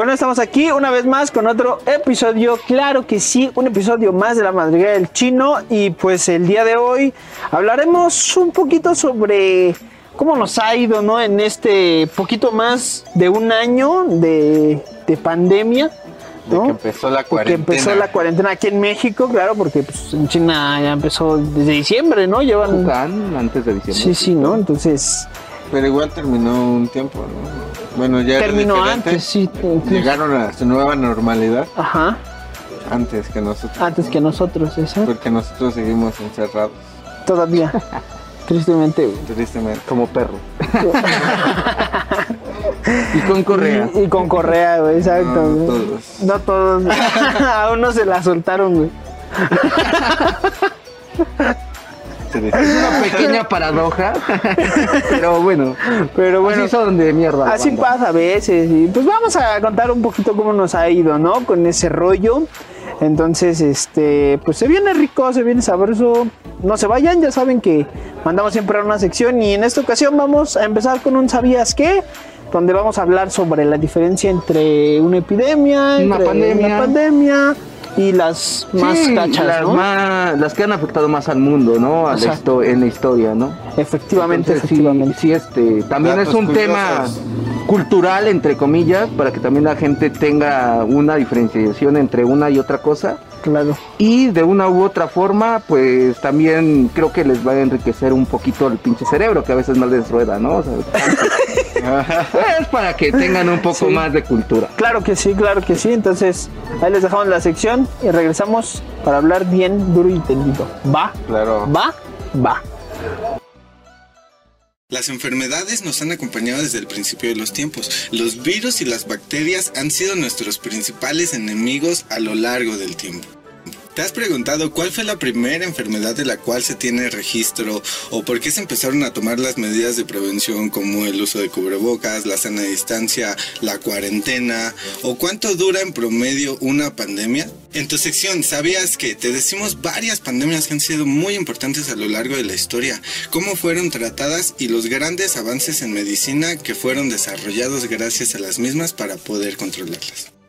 Bueno, estamos aquí una vez más con otro episodio, claro que sí, un episodio más de la madriguera del chino y pues el día de hoy hablaremos un poquito sobre cómo nos ha ido, ¿no? En este poquito más de un año de, de pandemia. ¿no? De que empezó la Que cuarentena. empezó la cuarentena aquí en México, claro, porque pues, en China ya empezó desde diciembre, ¿no? Llevan... Antes de diciembre. Sí, sí, ¿no? Entonces Pero igual terminó un tiempo, ¿no? Bueno, ya terminó antes, sí. Llegaron a su nueva normalidad Ajá, antes que nosotros. antes que nosotros, exacto. Porque nosotros seguimos encerrados, Todavía, tristemente, güey. tristemente. Como perro. y con correa. Y, y con correa, güey, exacto. No, güey. todos. No todos. A uno se la soltaron, güey. Es una pequeña paradoja. Pero bueno. Pero bueno, así son de mierda. así banda. pasa a veces. Y pues vamos a contar un poquito cómo nos ha ido, ¿no? Con ese rollo. Entonces, este, pues se viene rico, se viene sabroso. No se vayan, ya saben que mandamos siempre a una sección y en esta ocasión vamos a empezar con un ¿sabías qué? Donde vamos a hablar sobre la diferencia entre una epidemia, Una entre pandemia. una pandemia y las más Sí, cachas, las, ¿no? más- las que han afectado más al mundo, ¿no? A la en la historia, ¿no? Efectivamente, Entonces, efectivamente. Sí, este, también Datos es un tema cultural, entre comillas, para que también la gente tenga una diferenciación entre una y otra cosa. Claro. Y de una u otra forma, pues también creo que les va a enriquecer un poquito el pinche cerebro, que a veces no les rueda, ¿no? O sea, es para que tengan un poco Sí. más de cultura. Claro que sí, claro que sí. Entonces, ahí les dejamos la sección y regresamos para hablar bien duro y tendido. ¿Va? Claro. ¿Va? Va. Las enfermedades nos han acompañado desde el principio de los tiempos. Los virus y las bacterias han sido nuestros principales enemigos a lo largo del tiempo. ¿Te has preguntado cuál fue la primera enfermedad de la cual se tiene registro o por qué se empezaron a tomar las medidas de prevención como el uso de cubrebocas, la sana distancia, la cuarentena o cuánto dura en promedio una pandemia? En tu sección, ¿sabías que te decimos varias pandemias que han sido muy importantes a lo largo de la historia? ¿Cómo fueron tratadas y los grandes avances en medicina que fueron desarrollados gracias a las mismas para poder controlarlas?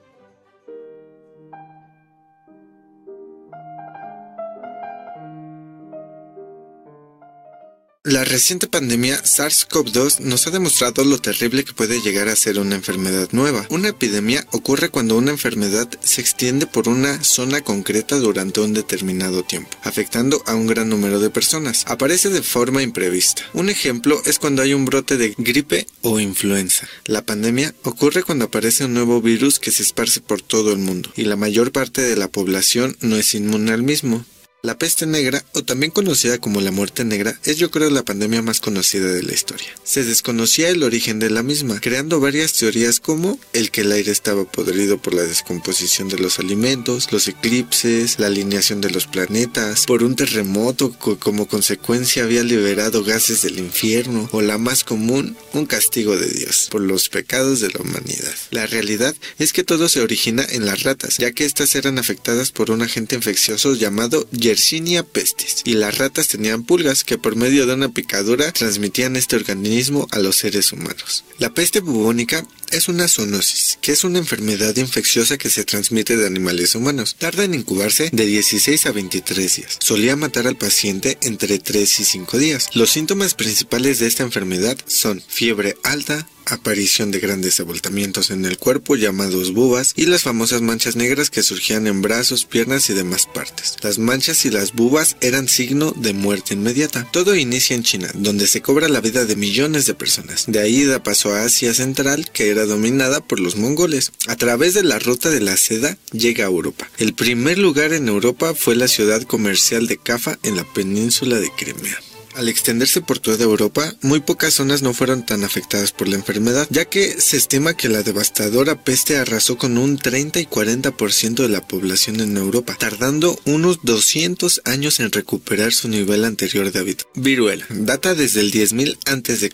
La reciente pandemia SARS-CoV-2 nos ha demostrado lo terrible que puede llegar a ser una enfermedad nueva. Una epidemia ocurre cuando una enfermedad se extiende por una zona concreta durante un determinado tiempo, afectando a un gran número de personas. Aparece de forma imprevista. Un ejemplo es cuando hay un brote de gripe o influenza. La pandemia ocurre cuando aparece un nuevo virus que se esparce por todo el mundo y la mayor parte de la población no es inmune al mismo. La peste negra, o también conocida como la muerte negra, es yo creo la pandemia más conocida de la historia. Se desconocía el origen de la misma, creando varias teorías como el que el aire estaba podrido por la descomposición de los alimentos, los eclipses, la alineación de los planetas, por un terremoto que como consecuencia había liberado gases del infierno, o la más común, un castigo de Dios, por los pecados de la humanidad. La realidad es que todo se origina en las ratas, ya que éstas eran afectadas por un agente infeccioso llamado Yersinia pestis, y las ratas tenían pulgas que por medio de una picadura transmitían este organismo a los seres humanos. La peste bubónica es una zoonosis, que es una enfermedad infecciosa que se transmite de animales humanos. Tarda en incubarse de 16 a 23 días. Solía matar al paciente entre 3 y 5 días. Los síntomas principales de esta enfermedad son fiebre alta, aparición de grandes abultamientos en el cuerpo llamados bubas y las famosas manchas negras que surgían en brazos, piernas y demás partes. Las manchas y las bubas eran signo de muerte inmediata. Todo inicia en China, donde se cobra la vida de millones de personas. De ahí da paso a Asia Central, que era dominada por los mongoles. A través de la ruta de la seda llega a Europa. El primer lugar en Europa fue la ciudad comercial de Cafa en la península de Crimea. Al extenderse por toda Europa, muy pocas zonas no fueron tan afectadas por la enfermedad, ya que se estima que la devastadora peste arrasó con un 30 y 40% de la población en Europa, tardando unos 200 años en recuperar su nivel anterior de hábito. Viruela data desde el 10.000 a.C.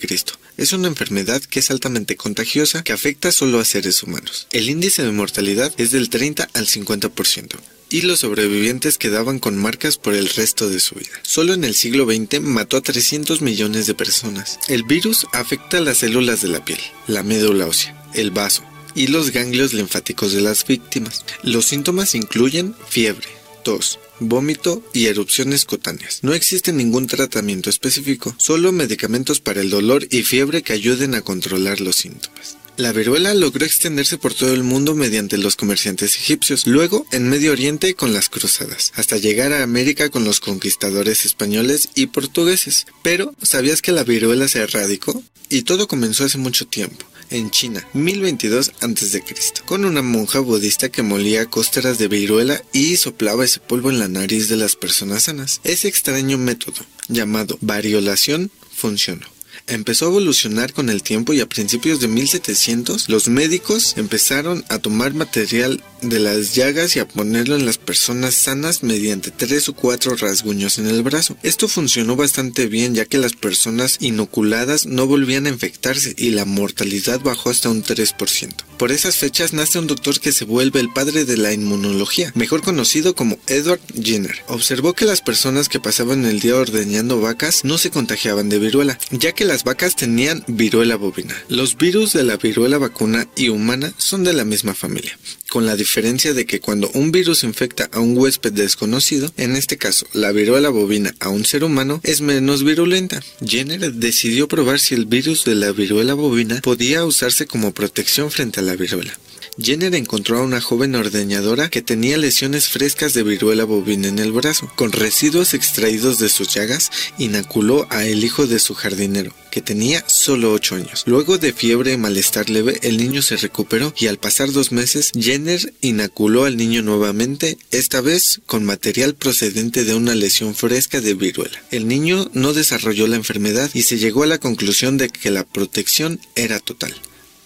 Es una enfermedad que es altamente contagiosa que afecta solo a seres humanos. El índice de mortalidad es del 30 al 50% y los sobrevivientes quedaban con marcas por el resto de su vida. Solo en el siglo XX mató a 300 millones de personas. El virus afecta las células de la piel, la médula ósea, el vaso y los ganglios linfáticos de las víctimas. Los síntomas incluyen fiebre, tos, vómito y erupciones cutáneas. No existe ningún tratamiento específico, solo medicamentos para el dolor y fiebre que ayuden a controlar los síntomas. La viruela logró extenderse por todo el mundo mediante los comerciantes egipcios, luego en Medio Oriente con las cruzadas, hasta llegar a América con los conquistadores españoles y portugueses. Pero, ¿sabías que la viruela se erradicó? Y todo comenzó hace mucho tiempo en China, 1022 a.C., con una monja budista que molía cósteras de viruela y soplaba ese polvo en la nariz de las personas sanas. Ese extraño método, llamado variolación, funcionó empezó a evolucionar con el tiempo y a principios de 1700 los médicos empezaron a tomar material de las llagas y a ponerlo en las personas sanas mediante tres o cuatro rasguños en el brazo. Esto funcionó bastante bien ya que las personas inoculadas no volvían a infectarse y la mortalidad bajó hasta un 3%. Por esas fechas nace un doctor que se vuelve el padre de la inmunología, mejor conocido como Edward Jenner. Observó que las personas que pasaban el día ordeñando vacas no se contagiaban de viruela, ya que las vacas tenían viruela bovina. Los virus de la viruela vacuna y humana son de la misma familia con la diferencia de que cuando un virus infecta a un huésped desconocido, en este caso la viruela bovina a un ser humano, es menos virulenta. Jenner decidió probar si el virus de la viruela bovina podía usarse como protección frente a la viruela. Jenner encontró a una joven ordeñadora que tenía lesiones frescas de viruela bovina en el brazo. Con residuos extraídos de sus llagas, inoculó a el hijo de su jardinero, que tenía solo 8 años. Luego de fiebre y malestar leve, el niño se recuperó y al pasar dos meses, Jenner inoculó al niño nuevamente, esta vez con material procedente de una lesión fresca de viruela. El niño no desarrolló la enfermedad y se llegó a la conclusión de que la protección era total.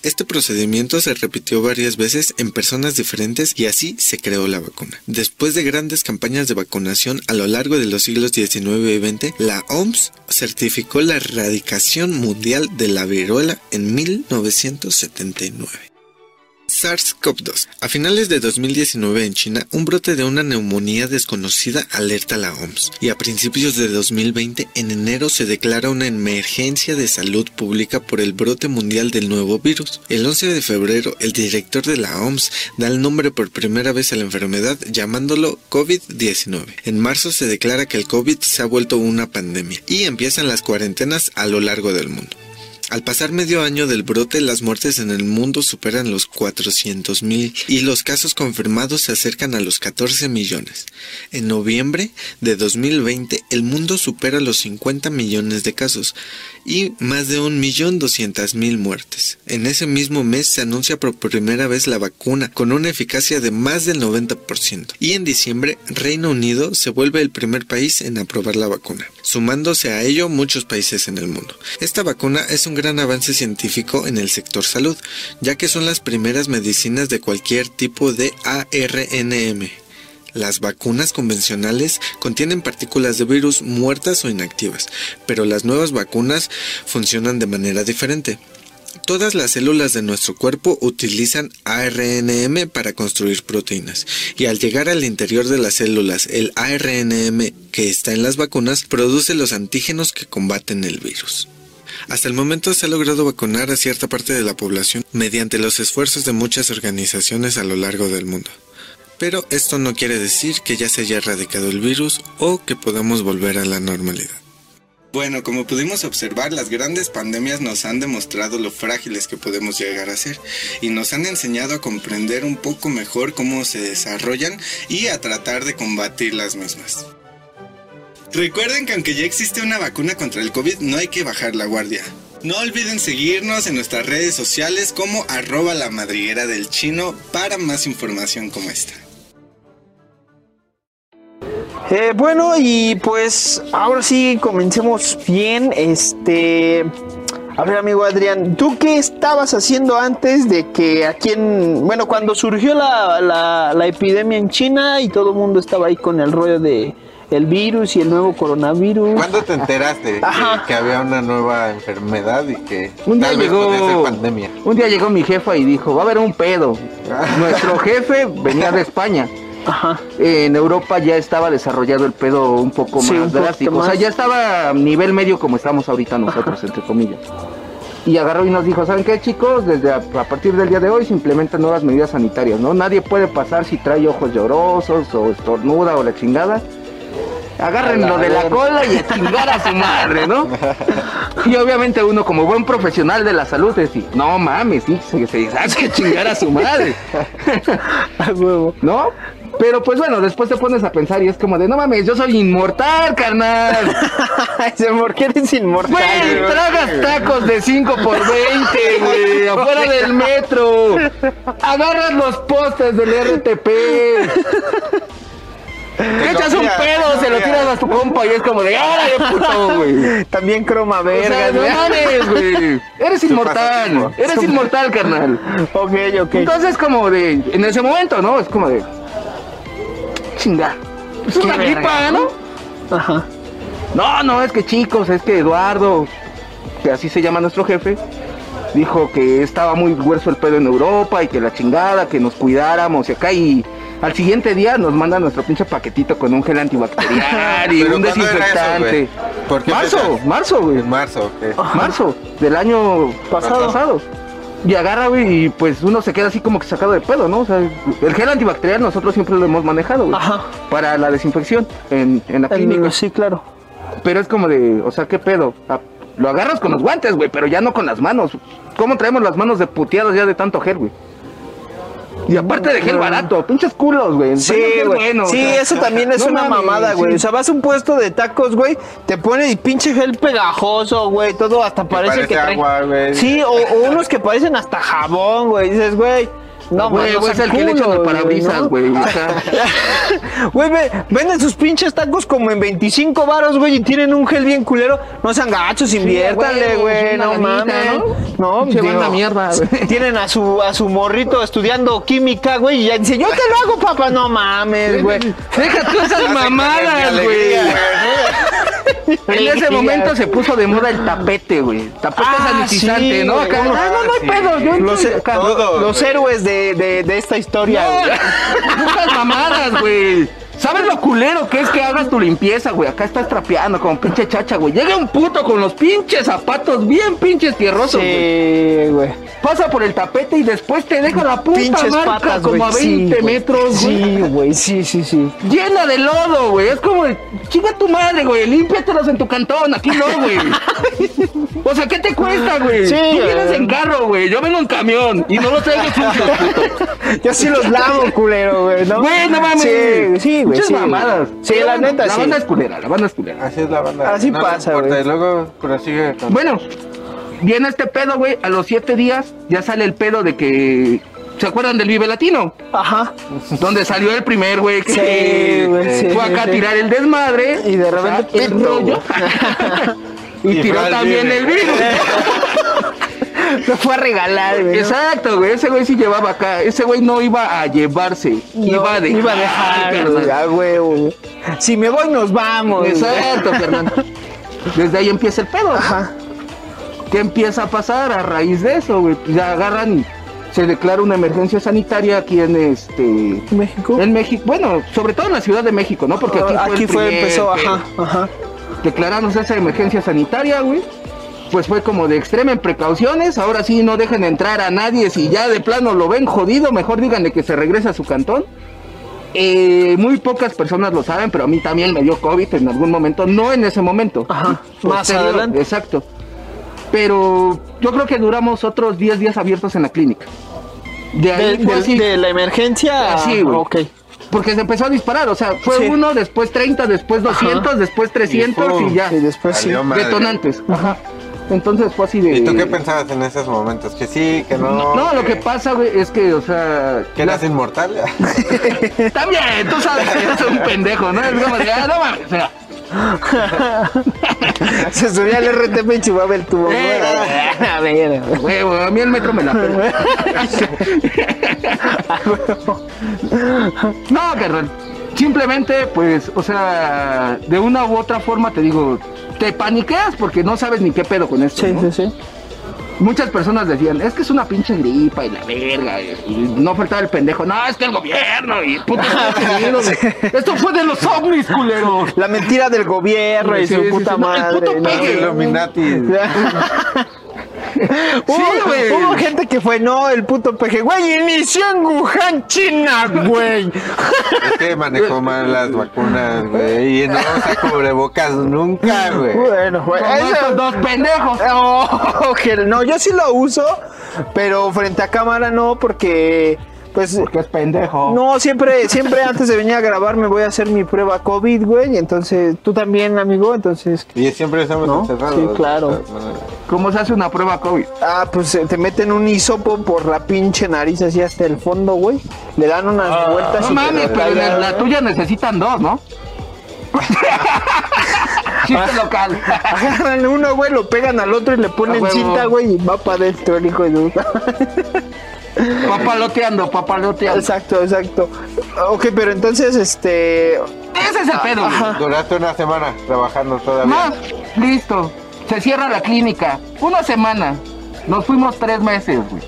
Este procedimiento se repitió varias veces en personas diferentes y así se creó la vacuna. Después de grandes campañas de vacunación a lo largo de los siglos XIX y XX, la OMS certificó la erradicación mundial de la viruela en 1979. SARS-CoV-2. A finales de 2019 en China, un brote de una neumonía desconocida alerta a la OMS y a principios de 2020, en enero, se declara una emergencia de salud pública por el brote mundial del nuevo virus. El 11 de febrero, el director de la OMS da el nombre por primera vez a la enfermedad llamándolo COVID-19. En marzo se declara que el COVID se ha vuelto una pandemia y empiezan las cuarentenas a lo largo del mundo. Al pasar medio año del brote, las muertes en el mundo superan los 400.000 y los casos confirmados se acercan a los 14 millones. En noviembre de 2020, el mundo supera los 50 millones de casos y más de 1.200.000 muertes. En ese mismo mes se anuncia por primera vez la vacuna con una eficacia de más del 90% y en diciembre Reino Unido se vuelve el primer país en aprobar la vacuna, sumándose a ello muchos países en el mundo. Esta vacuna es un gran avance científico en el sector salud, ya que son las primeras medicinas de cualquier tipo de ARNM. Las vacunas convencionales contienen partículas de virus muertas o inactivas, pero las nuevas vacunas funcionan de manera diferente. Todas las células de nuestro cuerpo utilizan ARNM para construir proteínas y al llegar al interior de las células el ARNM que está en las vacunas produce los antígenos que combaten el virus. Hasta el momento se ha logrado vacunar a cierta parte de la población mediante los esfuerzos de muchas organizaciones a lo largo del mundo. Pero esto no quiere decir que ya se haya erradicado el virus o que podamos volver a la normalidad. Bueno, como pudimos observar, las grandes pandemias nos han demostrado lo frágiles que podemos llegar a ser y nos han enseñado a comprender un poco mejor cómo se desarrollan y a tratar de combatir las mismas. Recuerden que aunque ya existe una vacuna contra el COVID, no hay que bajar la guardia. No olviden seguirnos en nuestras redes sociales como arroba la madriguera del chino para más información como esta. Eh, bueno, y pues ahora sí comencemos bien. Este. A ver, amigo Adrián, ¿tú qué estabas haciendo antes de que aquí en. Bueno, cuando surgió la, la, la epidemia en China y todo el mundo estaba ahí con el rollo de el virus y el nuevo coronavirus. ¿Cuándo te enteraste que, Ajá. que había una nueva enfermedad y que Un día tal vez llegó- podía ser pandemia? Un día llegó mi jefa y dijo, va a haber un pedo. Nuestro jefe venía de España. Ajá. En Europa ya estaba desarrollado el pedo un poco Sí, más un drástico. O sea, ya estaba a nivel medio como estamos ahorita nosotros, entre comillas. Y agarró y nos dijo, ¿saben qué chicos? Desde a, a partir del día de hoy se implementan nuevas medidas sanitarias, ¿no? Nadie puede pasar si trae ojos llorosos o estornuda o la chingada. Agárrenlo de la cola y a chingar a su madre, ¿no? Y obviamente uno como buen profesional de la salud decía, no mames, sí, se, se hay que chingar a su madre. A huevo. ¿No? Pero pues bueno, después te pones a pensar y es como de, no mames, yo soy inmortal, carnal. ¿por qué eres inmortal? Güey, güey? tragas tacos de 5 por 20, güey, afuera del metro. Agarras los postes del RTP. Te echas un pedo, se lo tiras a tu compa y es como de, ¡órale, puto, güey! También croma O sea, vergas, no güey. mames, güey. Eres inmortal, eres inmortal, carnal. Ok, ok. Entonces como de, en ese momento, ¿no? Es como de, chinga. Es una verga, gripa, ¿no? Ajá. No, no, es que chicos, es que Eduardo, que así se llama nuestro jefe, dijo que estaba muy hueso el pedo en Europa y que la chingada, que nos cuidáramos y acá y al siguiente día nos manda nuestro pinche paquetito con un gel antibacterial y ¿Pero un eso, desinfectante. güey? ¿Por qué marzo, marzo, güey. Marzo. Marzo del año Pasado. pasado. Y agarra, güey, y pues uno se queda así como que sacado de pedo, ¿no? O sea, el gel antibacterial nosotros siempre lo hemos manejado, güey. Ajá. Para la desinfección en, en la clínica. El- sí, claro. Pero es como de, o sea, ¿qué pedo? Ah, Lo agarras con los guantes, güey, pero ya no con las manos. ¿Cómo traemos las manos de puteadas ya de tanto gel, güey? Y aparte de gel barato, pinches culos, güey. Sí, güey. bueno, o sí, sea, eso también es no una mames, mamada, güey. sí. O sea, vas a un puesto de tacos, güey, te pone el pinche gel pegajoso, güey, todo hasta parece, parece que agua, güey. Sí, o, o unos que parecen hasta jabón, güey. Dices, güey, no, Güey, güey, es el que le echan parabrisas, güey. Güey, ve- venden sus pinches tacos como en 25 varos, güey, y tienen un gel bien culero. No sean gachos, inviértanle, güey, no mames. ¿no? No, digo, mierda, güey. Tienen a su, a su morrito estudiando química, güey, y ya dice, yo te lo hago, papá. No mames, güey. Deja tú esas mamadas, güey. En ese momento se puso de moda el tapete, güey. Tapete Ah, sanitizante, sí, ¿no? Acá, Ah, no, no, no hay sí. pedo. Yo Los, héroes de, de, de esta historia, No, putas mamadas, güey. ¿Sabes lo culero que es que hagas tu limpieza, güey? Acá estás trapeando como pinche chacha, güey. Llega un puto con los pinches zapatos bien pinches tierrosos, güey. Sí, güey. Pasa por el tapete y después te deja la puta Pinches marca patas, como a 20 Sí, güey. metros, güey. Sí, güey, sí, sí, sí. Llena de lodo, güey. Es como, chinga tu madre, güey. Límpiatelos en tu cantón. Aquí no, güey. O sea, ¿qué te cuesta, güey? Sí, Tú vienes en carro, güey. Yo vengo en camión. Y no los traigo sucios, puto. Yo sí los lavo, culero, güey, ¿no? Güey, no mames. Sí, sí, güey. Muchas sí, mamadas. Sí, la neta, La sí. banda es culera, la banda es culera. Así es la banda. Así no pasa, güey. Y luego prosigue con... Bueno, viene este pedo, güey. A los siete días ya sale el pedo de que. ¿Se acuerdan del Vive Latino? Ajá. Donde salió el primer, güey, que Sí, güey, sí, fue acá a sí. tirar el desmadre. Y de repente, o sea, el rollo. y, Y tiró también el virus. Lo fue a regalar, güey. Exacto, güey. Ese güey sí llevaba acá. Ese güey no iba a llevarse. No, iba a dejar. Iba a dejar, güey, a huevo, güey. Si me voy, nos vamos. Exacto, Fernando. Desde ahí empieza el pedo. Ajá. ¿Qué empieza a pasar a raíz de eso, güey? Ya agarran y se declara una emergencia sanitaria aquí en este México. en México, bueno, sobre todo en la Ciudad de México, ¿no? Porque aquí fue, el Aquí fue, primer empezó, pedo. ajá, ajá. Declaramos esa emergencia sanitaria, güey. Pues fue como de extremen precauciones, ahora sí no dejen entrar a nadie, si ya de plano lo ven jodido, mejor díganle que se regrese a su cantón. Eh, muy pocas personas lo saben, pero a mí también me dio COVID en algún momento, no en ese momento. Ajá, más adelante. Exacto. Pero yo creo que duramos otros 10 días abiertos en la clínica. De ahí De, fue de- así, de la emergencia. Ah, sí, güey. Ok. porque se empezó a disparar, o sea, fue Sí. uno, después 30, después 200, después 300 y, pum. ya. Y después sí. Detonantes. Ajá. Entonces fue así de... ¿Y tú qué pensabas en esos momentos? ¿Que sí, que no? No, lo que pasa, güey, es que, o sea... ¿Que eras inmortal? También, tú sabes que eres un pendejo, ¿no? Es como de, ah, no mames, o sea, Se subía al RTP y chupaba el tubo. Eh. güey. A ver, güey. güey, güey, a mí el metro me la pela. No, carnal. Simplemente, pues, o sea, de una u otra forma te digo, te paniqueas porque no sabes ni qué pedo con esto. Sí, ¿no? sí, sí. Muchas personas decían, es que es una pinche gripa y la verga. Y, y no faltaba el pendejo, no, es que el gobierno y puto Esto fue de los ovnis, culero. La mentira del gobierno y su sí, puta sí, no, el madre. puto ¿no? Illuminati. Hubo, güey. hubo gente que fue, no, el puto peje, güey, inició en Wuhan, China, güey. Es que manejó mal las vacunas, güey. Y no usa cubrebocas nunca, güey. Bueno, güey. Como eso- estos dos pendejos. Oh, no, yo sí lo uso, pero frente a cámara no, porque, pues, Porque es pendejo. no, siempre, siempre antes de venir a grabar me voy a hacer mi prueba COVID, güey, y entonces, tú también, amigo, entonces, Y siempre estamos ¿No? encerrados. Sí, claro. ¿Cómo se hace una prueba COVID? ah, pues eh, te meten un hisopo por la pinche nariz así hasta el fondo, güey, le dan unas vueltas Ah, No y te mames, pero en la tuya necesitan dos, ¿no? Chiste local. Agarran uno, güey, lo pegan al otro y le ponen cinta, güey, y va para adentro el hijo de puta. Papaloteando, papaloteando. Exacto, exacto. Ok, pero entonces, este, Ese es el pedo, güey. Duraste una semana trabajando todavía. Más, listo. Se cierra la clínica. Una semana. Nos fuimos tres meses, güey.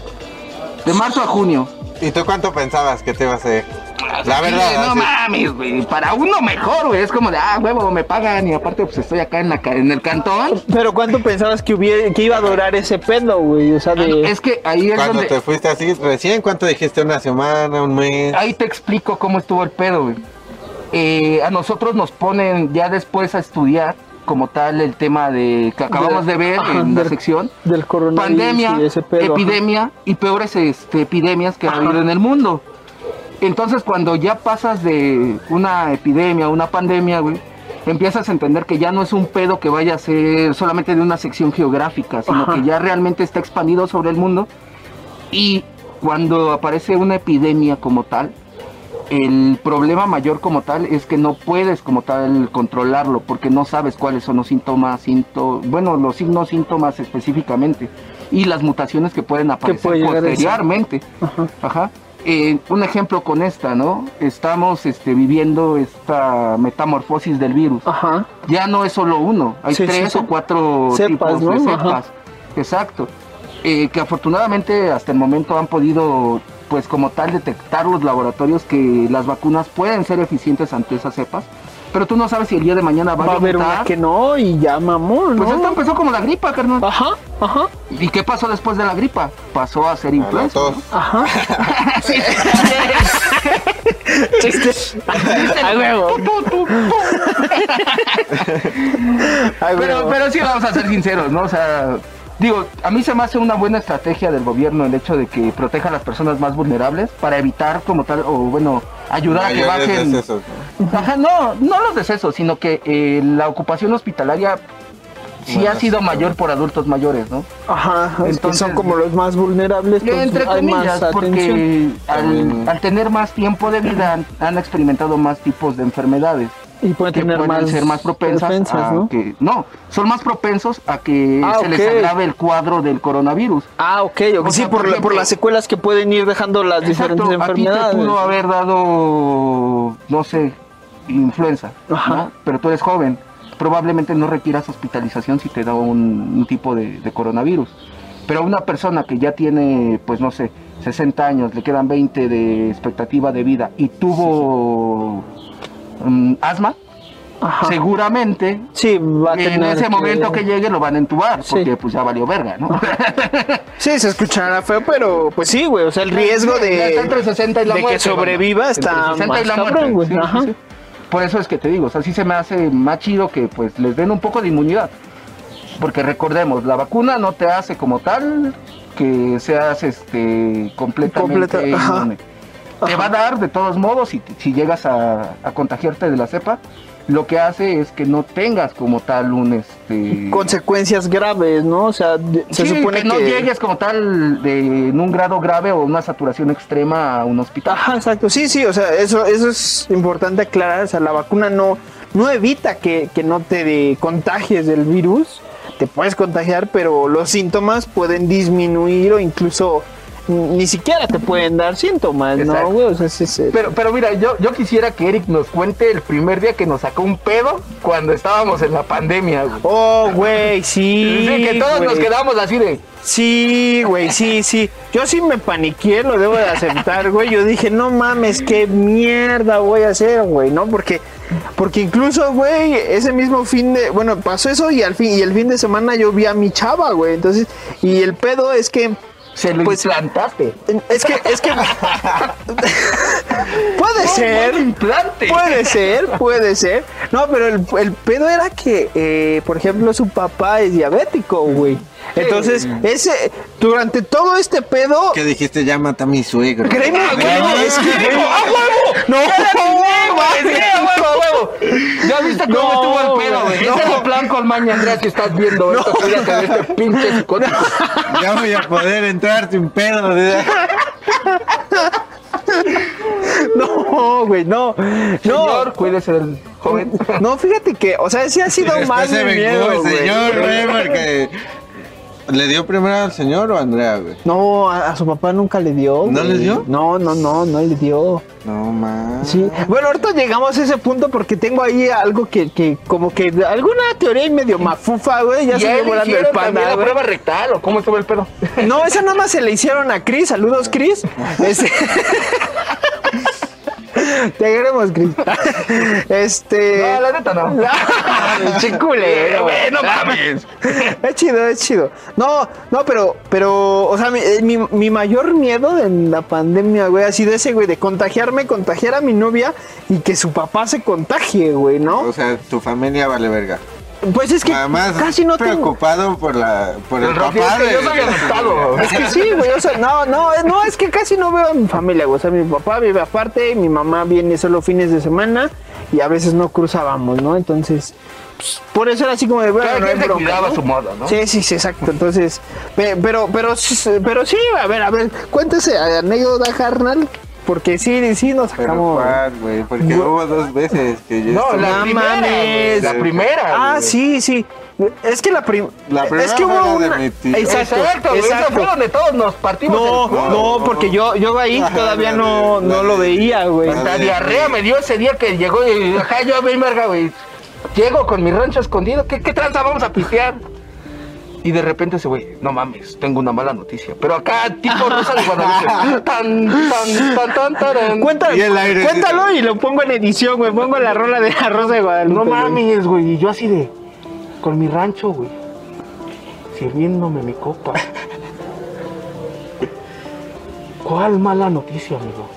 De marzo a junio. ¿Y tú cuánto pensabas que te iba a hacer? La Sí, verdad, no mames, güey. Para uno mejor, güey. Es como de, ah, huevo, me pagan. Y aparte, pues estoy acá en, la, ca- en el cantón. Pero ¿cuánto pensabas que hubiera, que iba a durar ese pedo, güey? O sea, de... Es que ahí es Cuando donde. te fuiste así, recién, ¿cuánto dijiste? ¿Una semana, un mes? Ahí te explico cómo estuvo el pedo, güey. Eh, a nosotros nos ponen ya después a estudiar como tal el tema de que acabamos de, ver Ajá, en la sección. del coronavirus Pandemia, y ese pedo, ajá. epidemia y peores este, epidemias que ha habido en el mundo. Entonces cuando ya pasas de una epidemia a una pandemia, güey, empiezas a entender que ya no es un pedo que vaya a ser solamente de una sección geográfica, sino Ajá. que ya realmente está expandido sobre el mundo. Y cuando aparece una epidemia como tal, el problema mayor como tal es que no puedes como tal controlarlo porque no sabes cuáles son los síntomas, sínto- bueno, los signos, síntomas específicamente y las mutaciones que pueden aparecer posteriormente. Ajá. Ajá. Eh, un ejemplo con esta, ¿no? Estamos este, viviendo esta metamorfosis del virus. Ajá. Ya no es solo uno, hay Sí, tres sí. o cuatro Cepas, tipos ¿no? de Ajá. cepas. Exacto. Eh, que afortunadamente hasta el momento han podido, pues como tal, detectar los laboratorios que las vacunas pueden ser eficientes ante esas cepas. Pero tú no sabes si el día de mañana va, Va a haber una que no y ya mamón, ¿no? Pues esto empezó como la gripa, carnal. Ajá, ajá, ¿Y qué pasó después de la gripa? Pasó a ser influenza. ajá. Sí. Chiste. Ay, huevo. Ay, Pero, huevo. pero sí vamos a ser sinceros, ¿no? O sea, digo, a mí se me hace una buena estrategia del gobierno el hecho de que proteja a las personas más vulnerables para evitar como tal, o bueno, ayudar a que bajen... decesos, ¿no? Ajá, no, no los decesos, sino que eh, la ocupación hospitalaria sí Bueno, ha sido sí, mayor por adultos mayores, ¿no? Ajá, Entonces- son como los más vulnerables, pues Entre hay comillas, más porque al, tener más tiempo de vida han, han experimentado más tipos de enfermedades. Y pueden que tener pueden más, ser más propensas defensas, a ¿no? que no son más propensos a que Ah, se les ok. agrave el cuadro del coronavirus Ah, ok, ok. O sí, sea, por, por por ejemplo- las secuelas que pueden ir dejando las Exacto, diferentes a ti te enfermedades. pudo haber dado no sé influenza Ajá. ¿no? pero tú eres joven probablemente no requieras hospitalización si te da un, un tipo de, de coronavirus pero a una persona que ya tiene pues no sé 60 años le quedan 20 de expectativa de vida y tuvo mm, asma Ajá. seguramente Sí, va a en ese momento que llegue lo van a entubar, Sí. porque pues ya valió verga, ¿no? Sí, se escuchará feo, pero pues sí, güey. O sea, el riesgo de, Está entre 60 y la de muerte, que sobreviva está Entre 60 más la cabrón, güey. Ajá. Por eso es que te digo, o sea, sí se me hace más chido que pues les den un poco de inmunidad. Porque recordemos, la vacuna no te hace como tal que seas este completamente Completa- ajá. Te va a dar de todos modos si, si llegas a, a contagiarte de la cepa, lo que hace es que no tengas como tal un este Consecuencias graves, ¿no? O sea, se Sí, supone que no llegues como tal de, en un grado grave o una saturación extrema a un hospital. Ajá, exacto. Sí, sí, o sea, eso, eso es importante aclarar. O sea, la vacuna no, no evita que, que no te de- contagies del virus. Te puedes contagiar, pero los síntomas pueden disminuir o incluso ni siquiera te pueden dar síntomas, ¿no, Exacto. güey? O sea, sí, sí. Pero, pero mira, yo, yo quisiera que Eric nos cuente el primer día que nos sacó un pedo cuando estábamos en la pandemia, güey. Oh, güey, sí. Sí, que todos nos quedamos así de. Sí, güey, sí, sí. Yo sí me paniqué, lo debo de aceptar, güey. Yo dije, no mames, qué mierda voy a hacer, güey, ¿no? Porque, porque incluso, güey, ese mismo fin de, bueno, pasó eso y al fin, y el fin de semana yo vi a mi chava, güey. Entonces, y el pedo es que, Se lo Pues- implantaste. es que, es que, puede ser. implante. Puede ser, puede ser. No, pero el, el pedo era que, eh, por ejemplo, su papá es diabético, güey. Entonces, ese, durante todo este pedo, ¿Qué dijiste? Ya mata a mi suegro. créeme, güey, es que, ¡A huevo! no. ¿Ya viste cómo No, estuvo el pedo, güey? no. Ese es el plan con Maña, Andrea, que estás viendo esto. Cuídate de este pinche psicótico. Ya voy a poder entrar sin pedo. no, güey, no, no, Señor, cuídese del joven. no, fíjate que, o sea, sí ha sido más de miedo, güey. señor, güey, porque... ¿Le dio primero al señor o a Andrea, güey? No, a, a su papá nunca le dio. ¿No güey. le dio? No, no, no, no le dio. No, más. Sí, bueno, ahorita llegamos a ese punto porque tengo ahí algo que, que como que alguna teoría y medio mafufa, güey, ya ¿Y se volando el panda, la güey. prueba rectal o cómo estuvo el pedo? No, esa nada más se le hicieron a Chris, saludos Chris. Este... Te queremos, Chris. Este. No, la neta no. Chiculero. Güey, no mames. Es chido, es chido. No, no, pero, pero, o sea, mi, eh, mi, mi mayor miedo en la pandemia, güey, ha sido ese, güey, de contagiarme, contagiar a mi novia y que su papá se contagie, güey, ¿no? O sea, tu familia vale verga. Pues es que Además, casi no tengo. preocupado por la por el, El Rafi, papá es que de- yo soy adoptado. Es que sí, güey, o sea, no, no, no, es que casi no veo a mi familia, güey. O sea, mi papá vive aparte, mi mamá viene solo fines de semana y a veces no cruzábamos, ¿no? Entonces, pues, por eso era así como de, bueno, Cada no hay se bronca, cuidaba su modo, ¿no? Sí, sí, sí, exacto. Entonces, pe- pero, pero, sí- pero sí, a ver, a ver, cuéntese anécdota, carnal, porque sí, sí nos Pero sacamos. güey, porque hubo dos veces que yo No, la No primera, mames. La primera. Ah, sí, sí. Es que la, prim- La primera es que hubo la de una... mi tío. Exacto, Exacto, fue donde todos nos partimos No, el no, porque yo, yo ahí Ajá, todavía no, de- no lo veía, güey. la diarrea me dio ese día que llegó y ajá, yo bien verga, güey. Llego con mi rancho escondido, ¿qué, qué tranza vamos a pistear? Y de repente ese güey, no mames, tengo una mala noticia. Pero acá, tipo Rosa de Guadalupe. tan, tan, tan, tan, tarán. Cuéntalo, Y el aire- cuéntalo y lo pongo en edición, güey. Pongo la rola de la Rosa de Guadalupe. No mames, güey. Y yo así de, con mi rancho, güey. Sirviéndome mi copa. ¿Cuál mala noticia, amigo?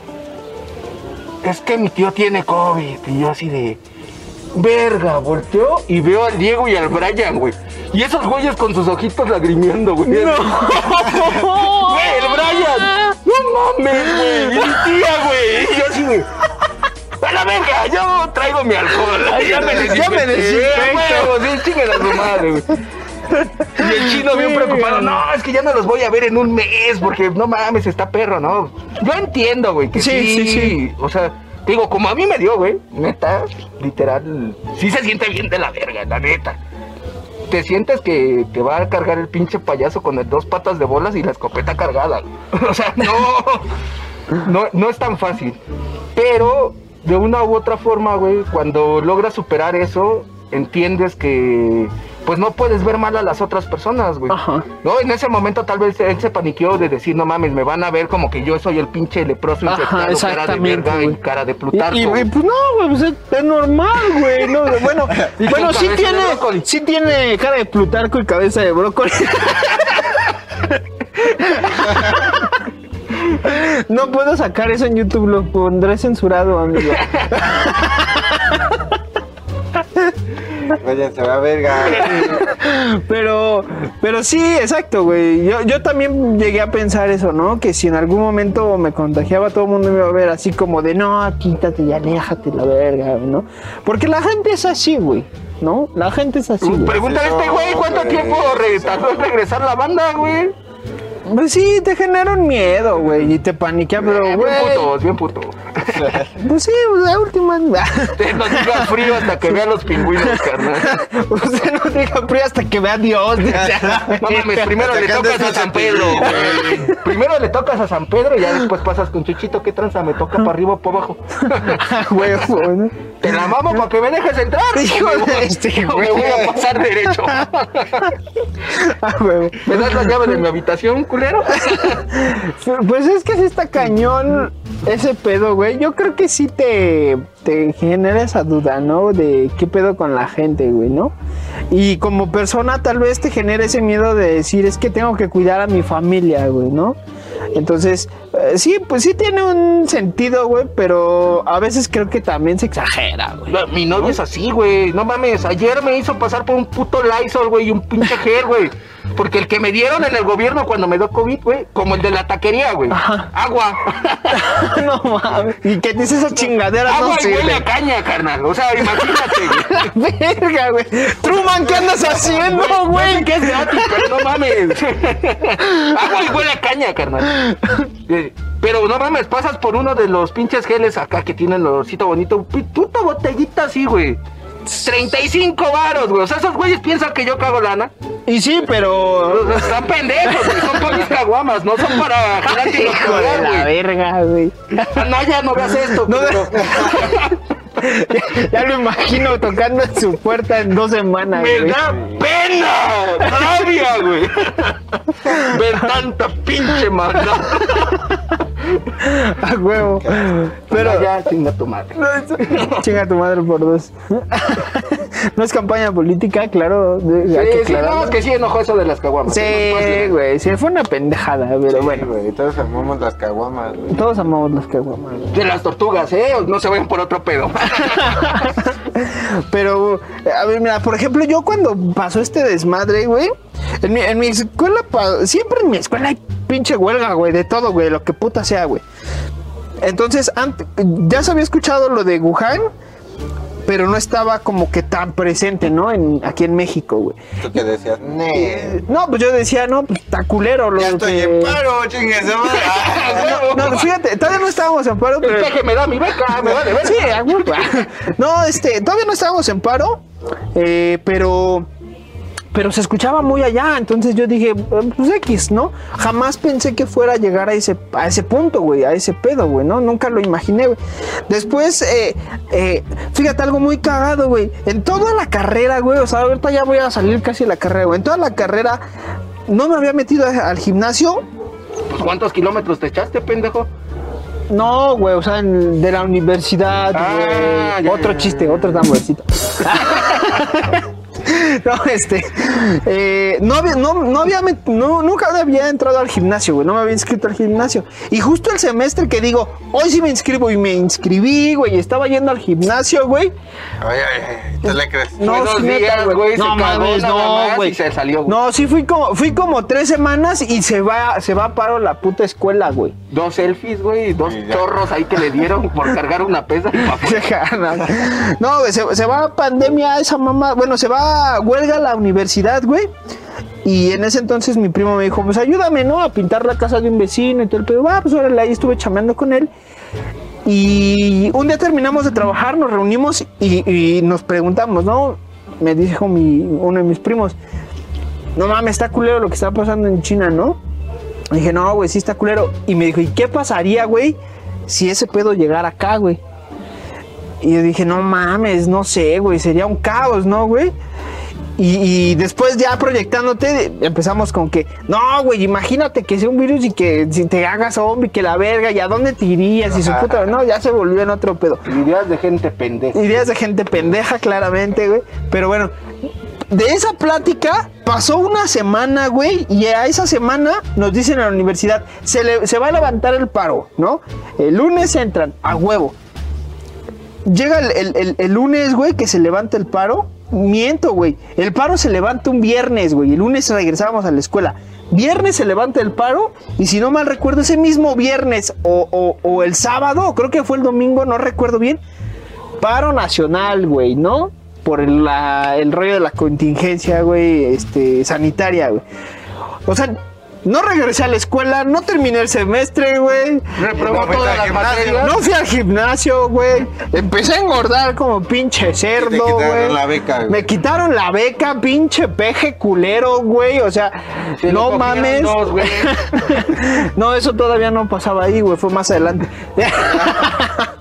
Es que mi tío tiene COVID. Y yo así de, verga, volteo y veo al Diego y al Brian, güey. Y esos güeyes con sus ojitos lagrimeando, güey. Güey, el Brian. No mames, güey. Mi tía, güey. Y yo así, güey. A la verga, yo traigo mi alcohol. Ay, ya me des- ya me desinfecto. Chinguen a su madre, güey. Y el chino bien preocupado, no, es que ya no los voy a ver en un mes, porque no mames, está perro, ¿no? Yo entiendo, güey, que sí, sí, sí. O sea, digo, como a mí me dio, güey, neta, literal, sí se siente bien de la verga, la neta. Te sientes que te va a cargar el pinche payaso con el dos patas de bolas y la escopeta cargada. O sea, no, no, no es tan fácil. Pero de una u otra forma, güey, cuando logras superar eso, entiendes que pues no puedes ver mal a las otras personas, güey. Ajá. No, en ese momento tal vez él se paniqueó de decir, no mames, me van a ver como que yo soy el pinche leproso Ajá, cara de verga y cara de Y, Plutarco. y, güey. pues no, güey, pues es, normal, güey. No, bueno, Y bueno, sí tiene, sí tiene cara de Plutarco y cabeza de brócoli. No puedo sacar eso en YouTube, lo pondré censurado, amigo. Oye, se va a verga. Pero, pero sí, exacto, güey. Yo, yo también llegué a pensar eso, ¿no? Que si en algún momento me contagiaba, todo el mundo me iba a ver así como de, no, quítate, ya aléjate la verga, ¿no? Porque la gente es así, güey, ¿no? La gente es así. Pregúntale a este güey cuánto tiempo tardó en regresar la banda, güey. Pues sí, te genera un miedo, güey, y te paniquea, pero, Eh, güey. bien putos, bien putos. Pues sí, pues, la última. Nos diga frío hasta que vean los pingüinos, carnal. Usted no diga frío hasta que vea a Dios. No mames, primero le tocas a San Pedro, güey. Primero le tocas a San Pedro y ya después pasas con Chuchito. ¿Qué tranza? ¿Me toca para arriba o para abajo? Huevo, ¿no? Te la mamo para que me dejes entrar. Hijo de este, o me voy a pasar derecho. Ah. ¿Me das la llave de mi habitación, culero? Pues es que sí está cañón ese pedo, güey. Yo creo que sí te, te genera esa duda, ¿no? De qué pedo con la gente, güey, ¿no? Y como persona tal vez te genera ese miedo de decir, es que tengo que cuidar a mi familia, güey, ¿no? Entonces, eh, sí, pues sí tiene un sentido, güey, pero a veces creo que también se exagera, güey. Mi novio es así, güey. No mames, ayer me hizo pasar por un puto Lysol, güey, y un pinche gel, güey. Porque el que me dieron en el gobierno cuando me dio COVID, güey, como el de la taquería, güey. Agua. no mames. Y que dice esa chingadera no Agua y huele a caña, carnal. O sea, imagínate, güey. Verga, güey. Truman, ¿qué andas haciendo, güey? que es gratis, pero no mames. Agua y huele a caña, carnal. Eh, Pero no mames, pasas por uno de los pinches geles acá que tienen el olorcito bonito. Puta botellita así, güey. 35 varos, güey. O sea, esos güeyes piensan que yo cago lana. Y sí, pero. Están pendejos, güey. Son mis caguamas, no son para gelante y de la güey. verga, güey. Ah, No, ya no veas esto, No, pero Ya, ya lo imagino tocando en su puerta en dos semanas, me güey. da pena, rabia, güey. Ver tanta pinche maldad. A huevo. Pero ya, chinga tu madre. Chinga tu madre por dos. No es campaña política, claro. Sí, hay que sí, no, que sí enojó eso de las caguamas. Sí, güey. Sí, fue una pendejada, pero Sí, bueno. todos amamos las caguamas, güey. Todos amamos las caguamas. De las tortugas, ¿eh? No se vayan por otro pedo. Pero, a ver, mira, por ejemplo, yo cuando pasó este desmadre, güey, en mi, escuela, siempre en mi escuela hay pinche huelga, güey, de todo, güey, lo que puta sea, güey. Entonces, ante- ya se había escuchado lo de Wuhan, pero no estaba como que tan presente, ¿no? En, aquí en México, güey. Tú que decías, nee. No, pues yo decía, no, pues está culero lo Ya estoy que- en paro, chingue su madre. No, no, fíjate, todavía no estábamos en paro, El pero... peje me da mi beca, me vale ver. Sí, a. No, este, todavía no estábamos en paro, eh, pero pero se escuchaba muy allá, entonces yo dije, pues X, ¿no? Jamás pensé que fuera a llegar a ese, a ese punto, güey, a ese pedo, güey, ¿no? Nunca lo imaginé, güey. Después, eh, eh, fíjate, algo muy cagado, güey. En toda la carrera, güey, o sea, ahorita ya voy a salir casi de la carrera, güey. En toda la carrera no me había metido al gimnasio. Pues, ¿Cuántos kilómetros te echaste, pendejo? No, güey, o sea, en- de la universidad, Ah, güey. ya, Otro ya, chiste, otro tamborcito. no, este. eh, no había, no, no había, no, nunca había entrado al gimnasio, güey. No me había inscrito al gimnasio. Y justo el semestre que digo, hoy sí me inscribo y me inscribí, güey. Y estaba yendo al gimnasio, güey. Ay, ay, ay, ¿tú le crees? No, sí, neta, días, güey, se No mames, no, güey. y se salió, güey. No, sí fui como, fui como tres semanas y se va, se va a paro la puta escuela, güey. Dos selfies, güey, dos ya. chorros ahí que le dieron por cargar una pesa y no, güey, se, se va a pandemia esa mamá. Bueno, se va huelga a la universidad, güey. Y en ese entonces mi primo me dijo, pues ayúdame, ¿no? A pintar la casa de un vecino y todo el pedo. Va, pues órale, ahí estuve chameando con él. Y un día terminamos de trabajar, nos reunimos y, y nos preguntamos, ¿no? Me dijo mi, uno de mis primos, no mames, está culero lo que está pasando en China, ¿no? Y dije, no, güey, sí está culero. Y me dijo, ¿y qué pasaría, güey, si ese pedo llegara acá, güey? Y yo dije, no mames, no sé, güey, sería un caos, ¿no, güey? Y, y después ya proyectándote, empezamos con que, no, güey, imagínate que sea un virus y que si te hagas zombie, que la verga, ¿y a dónde te irías? Y su puta, no, ya se volvió en otro pedo. Ideas de gente pendeja. Ideas de gente pendeja, claramente, güey. Pero bueno, de esa plática pasó una semana, güey, y a esa semana nos dicen en la universidad, se, le- se va a levantar el paro, ¿no? El lunes entran, a huevo. Llega el, el- el- el lunes, güey, que se levanta el paro. Miento, güey. El paro se levanta un viernes, güey. El lunes regresábamos a la escuela. Viernes se levanta el paro. Y si no mal recuerdo, ese mismo viernes o, o- el sábado, creo que fue el domingo, no recuerdo bien. Paro nacional, güey, ¿no? Por el, el rollo de la contingencia, güey, este, sanitaria, güey. O sea, no regresé a la escuela, no terminé el semestre, güey. Reprobó No, pues, todas las materias. No fui al gimnasio, güey. Empecé a engordar como pinche cerdo, Te quitaron güey. la beca, güey. Me quitaron la beca, pinche peje culero, güey. O sea, Se no mames. dos, güey. no, eso todavía no pasaba ahí, güey. Fue más adelante.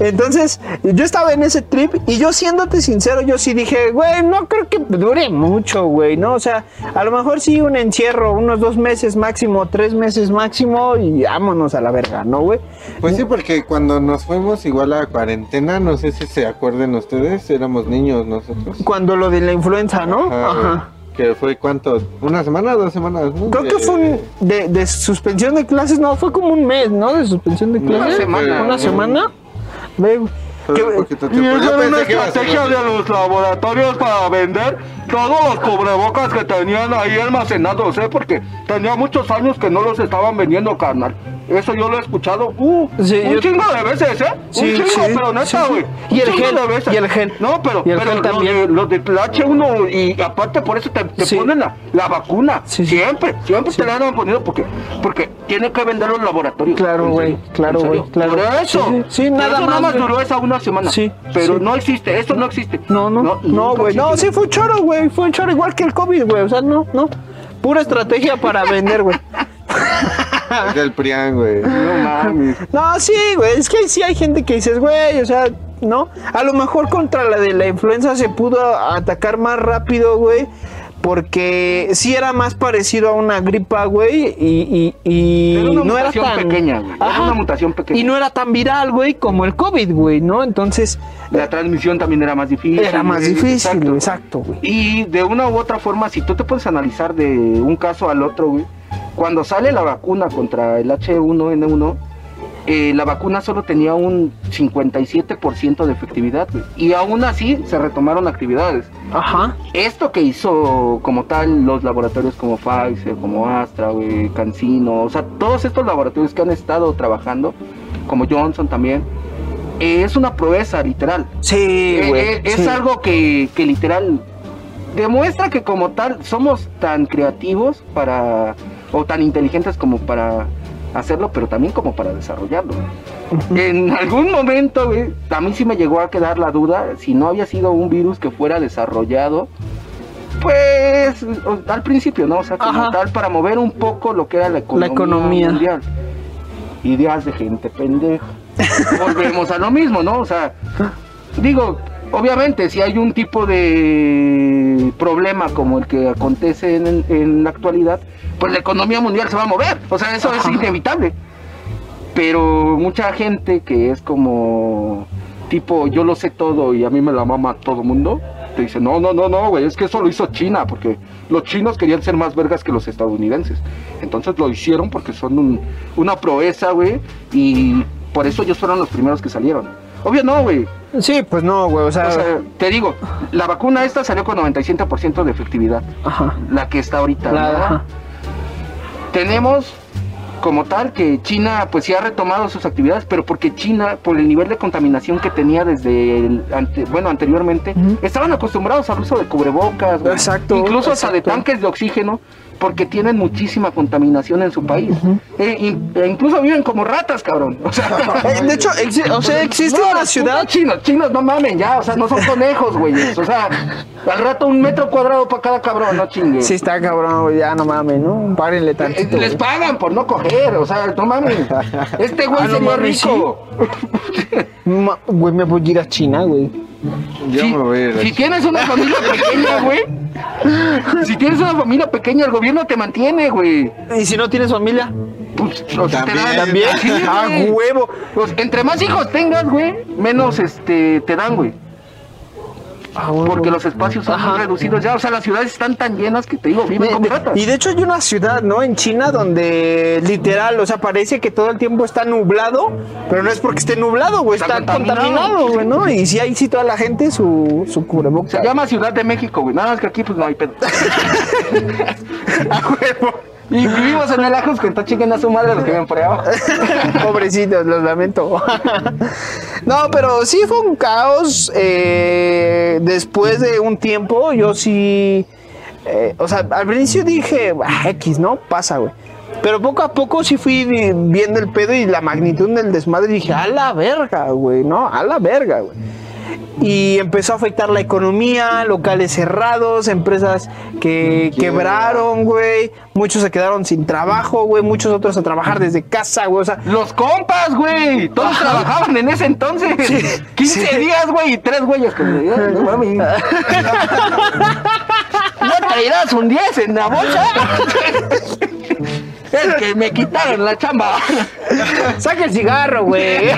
Entonces, yo estaba en ese trip y yo siéndote sincero, yo sí dije, güey, no creo que dure mucho, güey, ¿no? O sea, a lo mejor sí un encierro, unos dos meses máximo, tres meses máximo y vámonos a la verga, ¿no, güey? Pues sí, porque cuando nos fuimos igual a cuarentena, no sé si se acuerden ustedes, éramos niños nosotros. Cuando lo de la influenza, ¿no? Ajá, Ajá. Que fue cuánto, una semana, dos semanas, ¿no? Creo que fue un, de, de suspensión de clases, no, fue como un mes, ¿no? De suspensión de Una clases. semana, ¿Una semana? Fue que- Y era una estrategia de los laboratorios para vender todos los cubrebocas que tenían ahí almacenados, ¿eh? Porque tenía muchos años que no los estaban vendiendo, carnal. Eso yo lo he escuchado uh, Sí, un yo- chingo de veces, ¿eh? Sí, un chingo, sí, pero neta, sí, sí. güey. Y el gel, de veces. y el gel. No, pero, Y el pero gel los también. de- los del H1 y aparte por eso te, te Sí. ponen la, la vacuna. Sí, sí. Siempre, siempre te la han ponido porque, porque tiene que vender los laboratorios. Claro, güey, claro, güey, claro. Por eso. Sí, sí, sí, Por nada más, duró esa una semana. Sí, Pero sí. no existe, eso no existe. No, no, no, güey. No, sí existe. fue un choro, güey. Fue un choro igual que el COVID, güey. O sea, no, no. Pura estrategia para vender, güey. Es del Prián, güey. No mames. No, sí, güey. Es que sí hay gente que dices, güey, o sea, ¿no? A lo mejor contra la de la influenza se pudo atacar más rápido, güey. Porque sí era más parecido a una gripa, güey. Y, y, y Era una no era tan. pequeña, güey. Era una mutación pequeña. Y no era tan viral, güey, como el COVID, güey, ¿no? Entonces, La transmisión también era más difícil. era más güey. difícil, exacto, güey. Y de una u otra forma, si tú te puedes analizar de un caso al otro, güey, cuando sale la vacuna contra el H1N1, eh, la vacuna solo tenía un 57% de efectividad, güey. Y aún así se retomaron actividades. Ajá. Esto que hizo como tal los laboratorios como Pfizer, como Astra, güey, Cancino, o sea, todos estos laboratorios que han estado trabajando, como Johnson también, eh, es una proeza literal. Sí, Eh, güey. eh, es sí. algo que, que literal demuestra que como tal somos tan creativos para, o tan inteligentes como para hacerlo, pero también como para desarrollarlo. En algún momento, güey, a mí sí me llegó a quedar la duda si no había sido un virus que fuera desarrollado, pues al principio, ¿no? O sea, como Ajá. tal, para mover un poco lo que era la economía, economía. mundial. Ideas de gente pendeja. Volvemos a lo mismo, ¿no? O sea, digo, obviamente, si hay un tipo de problema como el que acontece en, en la actualidad, pues la economía mundial se va a mover. O sea, eso es inevitable. Pero mucha gente que es como tipo yo lo sé todo y a mí me la mama todo mundo, te dice, no, no, no, no, güey, es que eso lo hizo China, porque los chinos querían ser más vergas que los estadounidenses. Entonces lo hicieron porque son un- una proeza, güey, y por eso ellos fueron los primeros que salieron. Obvio no, güey. Sí, pues no, güey. O sea, O sea, te digo, la vacuna esta salió con 97% de efectividad, ajá. la que está ahorita. La- ¿no? ajá. tenemos como tal que China pues sí ha retomado sus actividades, pero porque China, por el nivel de contaminación que tenía desde el ante- bueno anteriormente, estaban acostumbrados al uso de cubrebocas, güey. Exacto, incluso hasta de tanques de oxígeno, porque tienen muchísima contaminación en su país. Eh, in- e incluso viven como ratas, cabrón. O sea, Eh, de hecho, exi- o sea, existe no, una ciudad. chinos, chinos, no mamen ya, o sea, no son conejos, güeyes. O sea, al rato un metro cuadrado para cada cabrón, no chingue. Sí, está cabrón, güey. Ya no mames, ¿no? Párenle Eh, tantito. Les güey. pagan por no coger, o sea, no mames. Este güey Ah, no sería mames, rico. Ma- Güey, me voy a ir a China, güey. Yo Si, me voy a ir a si tienes una familia pequeña, güey. Si tienes una familia pequeña, el gobierno te mantiene, güey. ¿Y si no tienes familia? Pues, o sea, te También. dan- También. Sí, ah, huevo. Pues, entre más hijos tengas, güey, menos este te dan, güey. Ah. Porque los espacios son Ajá. muy reducidos ya. O sea, las ciudades están tan llenas que te digo, viven como ratas. y de hecho hay una ciudad, ¿no? En China donde literal, o sea, parece que todo el tiempo está nublado, pero no es porque esté nublado, güey, está, Está contaminado, güey, ¿no? Y sí hay sí toda la gente su, su cubrebocas. Se llama Ciudad de México, güey. Nada más que aquí, pues no hay pedo. A huevo. Y vivimos en el que está chinguen a su madre los que viven por. Pobrecitos, los lamento. no, pero sí fue un caos. eh, después de un tiempo, yo sí eh, o sea, al principio dije, "Ah, X, ¿no? Pasa, güey. Pero poco a poco sí fui vi- viendo el pedo y la magnitud del desmadre y dije, a la verga, güey, ¿no? A la verga, güey. Y empezó a afectar la economía, locales cerrados, empresas que quebraron, güey. Muchos se quedaron sin trabajo, güey. Muchos otros a trabajar desde casa, güey. O sea, Los compas, güey. Todos trabajaban en ese entonces. 15 sí. días, güey, y tres güeyes que no mames. ¿No traerás un 10 en la bolsa? Es que me quitaron la chamba. saca el cigarro, güey.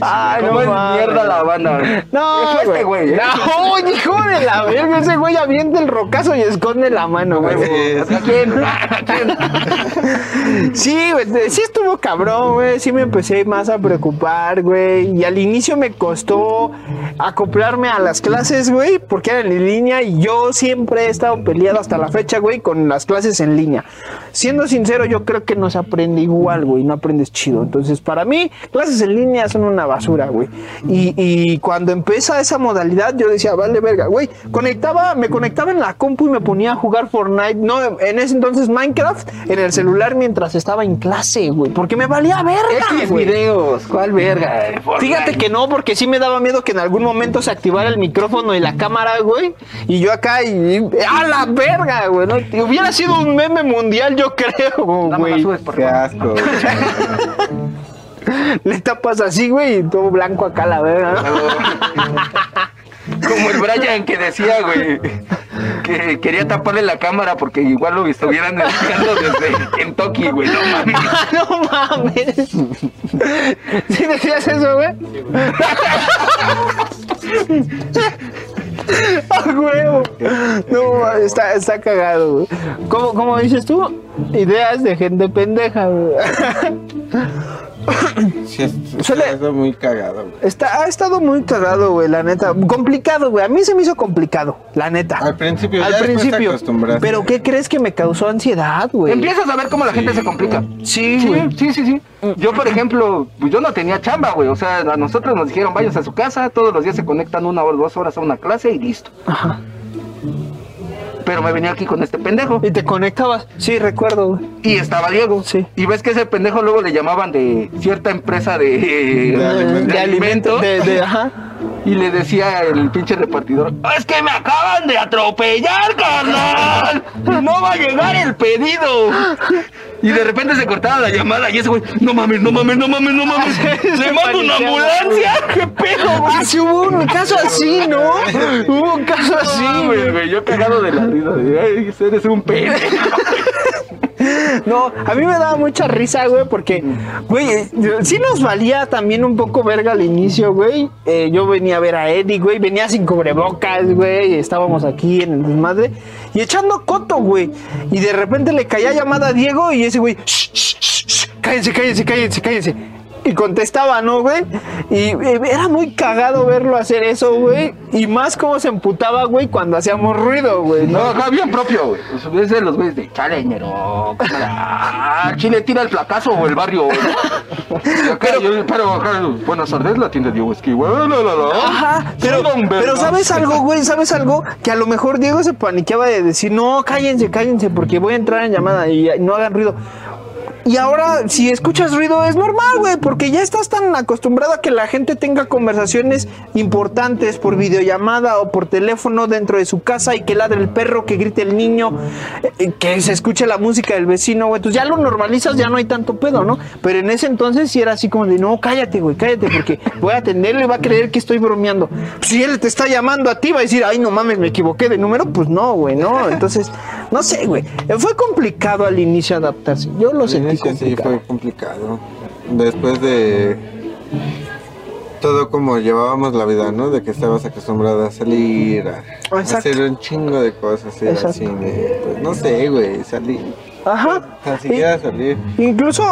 Ay, no ¿Cómo es mames. mierda la banda? No, Fue este güey, ¿eh? No, hijo de la verga. Ese güey avienta el rocazo y esconde la mano, güey. ¿A quién? ¿A quién? Sí, güey, sí estuvo cabrón, güey. Sí me empecé más a preocupar, güey. Y al inicio me costó acoplarme a las clases, güey, porque eran en línea y yo siempre he estado peleado hasta la fecha, güey, con las clases en línea. Siendo sincero, yo creo que no se aprende igual, güey, no aprendes chido. Entonces, para mí, clases en línea son una basura, güey. Y, y cuando empieza esa modalidad, yo decía, vale, verga, güey. Conectaba, me conectaba en la compu y me ponía a jugar Fortnite, no, en ese entonces Minecraft, en el celular mientras estaba en clase, güey, porque me valía verga, X güey. videos. ¿Cuál verga? eh? Fíjate que no, porque sí me daba miedo que en algún momento se activara el micrófono y la cámara, güey. Y yo acá, y, y- ¡a la verga, güey! ¿no? Y Hubiera sido un meme mundial, yo creo, güey. subes, por Qué asco. Le tapas así, güey, y todo blanco acá, la verga. ¿no? Como el Brian que decía, güey, que quería taparle la cámara porque igual lo estuvieran espiando desde Kentucky, güey. No mames. Ah, no mames. ¿Sí decías eso, güey? ¡A huevo! No, está, está cagado. ¿Cómo, ¿Cómo dices tú? Ideas de gente pendeja, güey. Sí, es- Suele- es muy cagado. güey. Está, ha estado muy cagado, güey, la neta. Complicado, güey. A mí se me hizo complicado, la neta. Al principio, Al ya te principio. Pero ¿qué crees que me causó ansiedad, güey? Empiezas a ver cómo la gente se complica. Sí, Sí, güey. sí, sí, sí. Yo, por ejemplo, pues yo no tenía chamba, güey. O sea, a nosotros nos dijeron, vayas a su casa, todos los días se conectan una o dos horas a una clase y listo. Ajá. Pero me venía aquí con este pendejo. Y te conectabas. Sí, recuerdo, güey. Y estaba Diego. Sí. Y ves que ese pendejo luego le llamaban de cierta empresa de, De alimentos. de alimentos. De, de- ajá. Y le decía el pinche repartidor, es que me acaban de atropellar, carnal. No va a llegar el pedido. Y de repente se cortaba la llamada y ese güey, no mames, no mames, no mames, no mames. Le mando una ambulancia. ¿Qué pedo, güey? Ah, sí hubo un caso así, ¿no? Hubo un caso así, Sí, güey. güey, yo cagado de la risa. de, Ay, eres un pendejo. No, a mí me daba mucha risa, güey, porque, güey, eh, sí nos valía también un poco verga al inicio, güey. Eh, yo venía a ver a Eddie, güey, venía sin cubrebocas, güey, estábamos aquí en el desmadre y echando coto, güey. Y de repente le caía llamada a Diego y ese güey, "Shh, shh, shh, cállense, cállense, cállense, cállense. Y contestaba, ¿no, güey? Y era muy cagado verlo hacer eso, güey. Y más como se emputaba, güey, cuando hacíamos ruido, güey, No, ¿no? bien propio, güey. Es de los güeyes de chaleñero. Ah, Chile tira el fracaso o el barrio. güey. Acá yo- pero acá, buenas tardes, la tienda Diego Esqui, güey. la, la, la. Ajá, pero, pero. ¿sabes algo, güey? ¿Sabes algo? Que a lo mejor Diego se paniqueaba de decir, no, cállense, cállense, porque voy a entrar en llamada y no hagan ruido. Y ahora, si escuchas ruido, es normal, güey, porque ya estás tan acostumbrado a que la gente tenga conversaciones importantes por videollamada o por teléfono dentro de su casa y que ladre el perro, que grite el niño, eh, que se escuche la música del vecino, güey. Entonces ya lo normalizas, ya no hay tanto pedo, ¿no? Pero en ese entonces sí era así como de, no, cállate, güey, cállate, porque voy a atenderle y va a creer que estoy bromeando. Si él te está llamando a ti, va a decir, ay, no mames, me equivoqué de número, pues no, güey, no. Entonces, no sé, güey. Fue complicado al inicio adaptarse. Yo lo Al sentí inicio sí complicado. fue complicado. Después de todo como llevábamos la vida, ¿no? De que estabas acostumbrada a salir, a, hacer un chingo de cosas, ir al cine, pues no sé, güey, salir, Ajá. tan siquiera salir, incluso,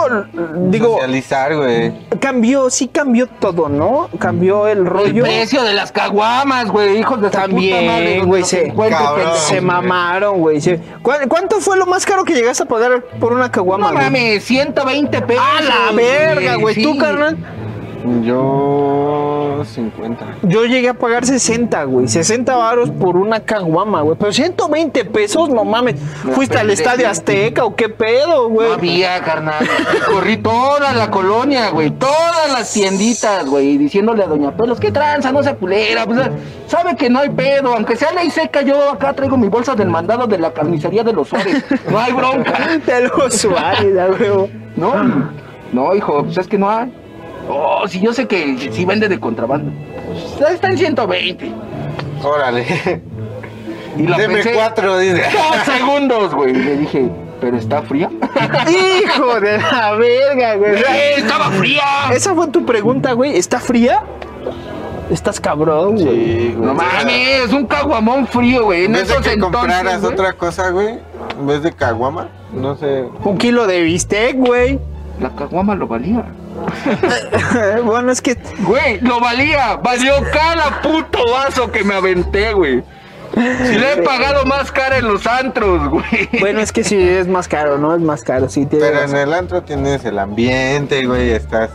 digo, socializar, güey. cambió, sí cambió todo, ¿no? Cambió el El rollo. precio de las caguamas, güey, hijos de su puta madre, También, güey, se, Cabrón. se mamaron, güey. se- ¿Cuál- ¿Cuánto fue lo más caro que llegaste a pagar por una caguama? No güey? mames, 120 pesos. ¡A la verga, güey! ¿Tú, carnal? Yo 50. Yo llegué a pagar 60, güey. 60 varos por una caguama, güey. Pero 120 pesos, no mames. ¿Fuiste al. Estadio Azteca o qué pedo, güey? No había, carnal. Corrí toda la colonia, güey. Todas las tienditas, güey. Diciéndole a Doña Pelos, qué tranza, no se culera. Pues, sabe que no hay pedo. Aunque sea ley seca, yo acá traigo mi bolsa del mandado de la carnicería de los Suárez. No hay bronca. De los Suárez. No, no, hijo, pues es que no hay. Oh, si yo sé que sí vende de contrabando. Pues, está en 120. Órale. Y la Deme pensé cuatro, dice. dos segundos, güey. Y le dije, ¿pero está fría? Hijo de la verga, güey. ¡Eh, ¡Estaba fría! Esa fue tu pregunta, güey. ¿Está fría? Estás cabrón, güey. Sí, güey. No mames, un caguamón frío, güey. En En vez de esos que entonces, compraras güey, otra cosa, güey, en vez de caguama, no sé. Un kilo de bistec, güey. La caguama lo valía. bueno, es que Güey, lo valía. Valió cada puto vaso que me aventé, güey. Si le he pagado más cara en los antros, güey. Bueno, es que sí es más caro, ¿no? Es más caro, sí. tiene Pero en el antro tienes el ambiente, güey, estás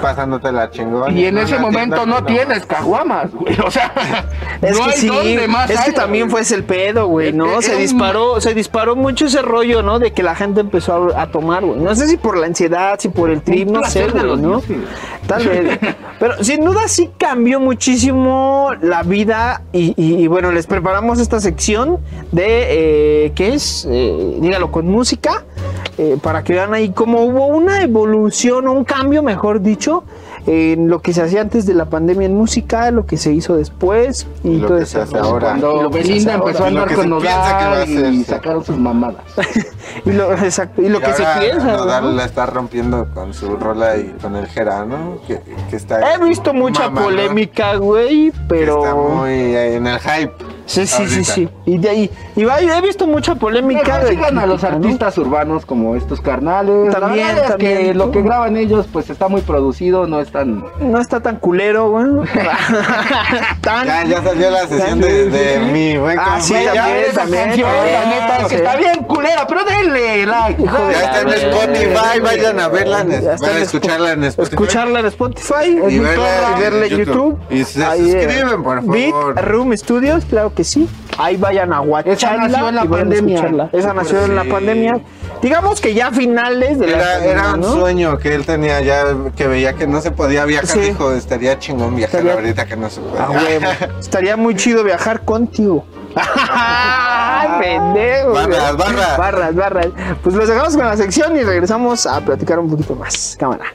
pasándote la chingón. Y en ese momento no tienes caguamas, güey. O sea, Es no que hay sí, donde más es que haya, también güey. fue ese el pedo, güey, ¿no? Se un- disparó, se disparó mucho ese rollo, ¿no? De que la gente empezó a, a tomar, güey. No sé si por la ansiedad, si por el trip, no sé, güey, los ¿no? dioses. Tal vez. Pero sin duda sí cambió muchísimo la vida y, y- y bueno, les preparamos esta sección de, eh, ¿qué es? Eh, dígalo, con música, eh, para que vean ahí cómo hubo una evolución, un cambio, mejor dicho, en lo que se hacía antes de la pandemia en música, lo que se hizo después y, Y lo todo que ese se hace ahora. Cuando Y lo que se Belinda hace empezó a andar con se piensa que va a Nodal hacer, y sacaron sus mamadas. Y lo, exacto, y lo Y que se ahora piensa. Nodal ¿no? la está rompiendo con su rola y con el Jera, ¿no? Que, que está. He visto mucha polémica, güey, que pero... Está muy en el hype. Sí, sí, sí, ahorita. sí. Y de ahí, y va- he visto mucha polémica. Mejor de sigan a los ¿no? artistas urbanos como estos carnales. También, es que también. lo que graban ellos pues está muy producido, no es tan... No está tan culero, güey. tan... Ya, ya salió la sesión de, de mi buen Ah, sí, compañero. también, también, canción, también, la neta, sí. que está bien culera, pero denle like. De Ya está en Spotify, vayan a verla, en, a escucharla en Spotify. Escucharla en Spotify Y en verla YouTube, en y verla en YouTube. Y se eh, suscriben, por favor. Beat Room Studios, claro que sí. Ahí vayan a watcharla nació en la pandemia. Esa nació en la pandemia. Digamos que ya a finales de la Era, pandemia, era un ¿no? sueño que él tenía ya, que veía que no se podía viajar. Sí. Dijo, estaría chingón viajar Estaría- ahorita que no se puede. A huevo. Estaría muy chido viajar contigo. ¡Ay, pendejo! Barras, barras. Barras, barras. Pues los dejamos con la sección y regresamos a platicar un poquito más. Cámara.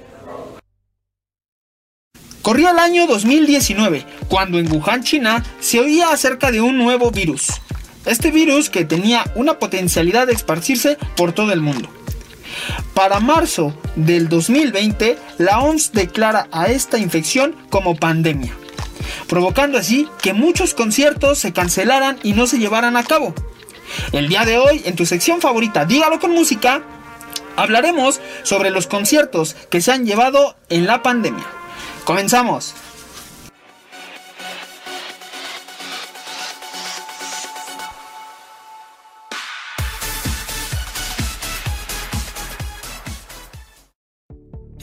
Corría el año 2019, cuando en Wuhan, China, se oía acerca de un nuevo virus. Este virus que tenía una potencialidad de esparcirse por todo el mundo. Para marzo del 2020, la OMS declara a esta infección como pandemia, provocando así que muchos conciertos se cancelaran y no se llevaran a cabo. El día de hoy, en tu sección favorita, Dígalo con música, hablaremos sobre los conciertos que se han llevado en la pandemia. Comenzamos.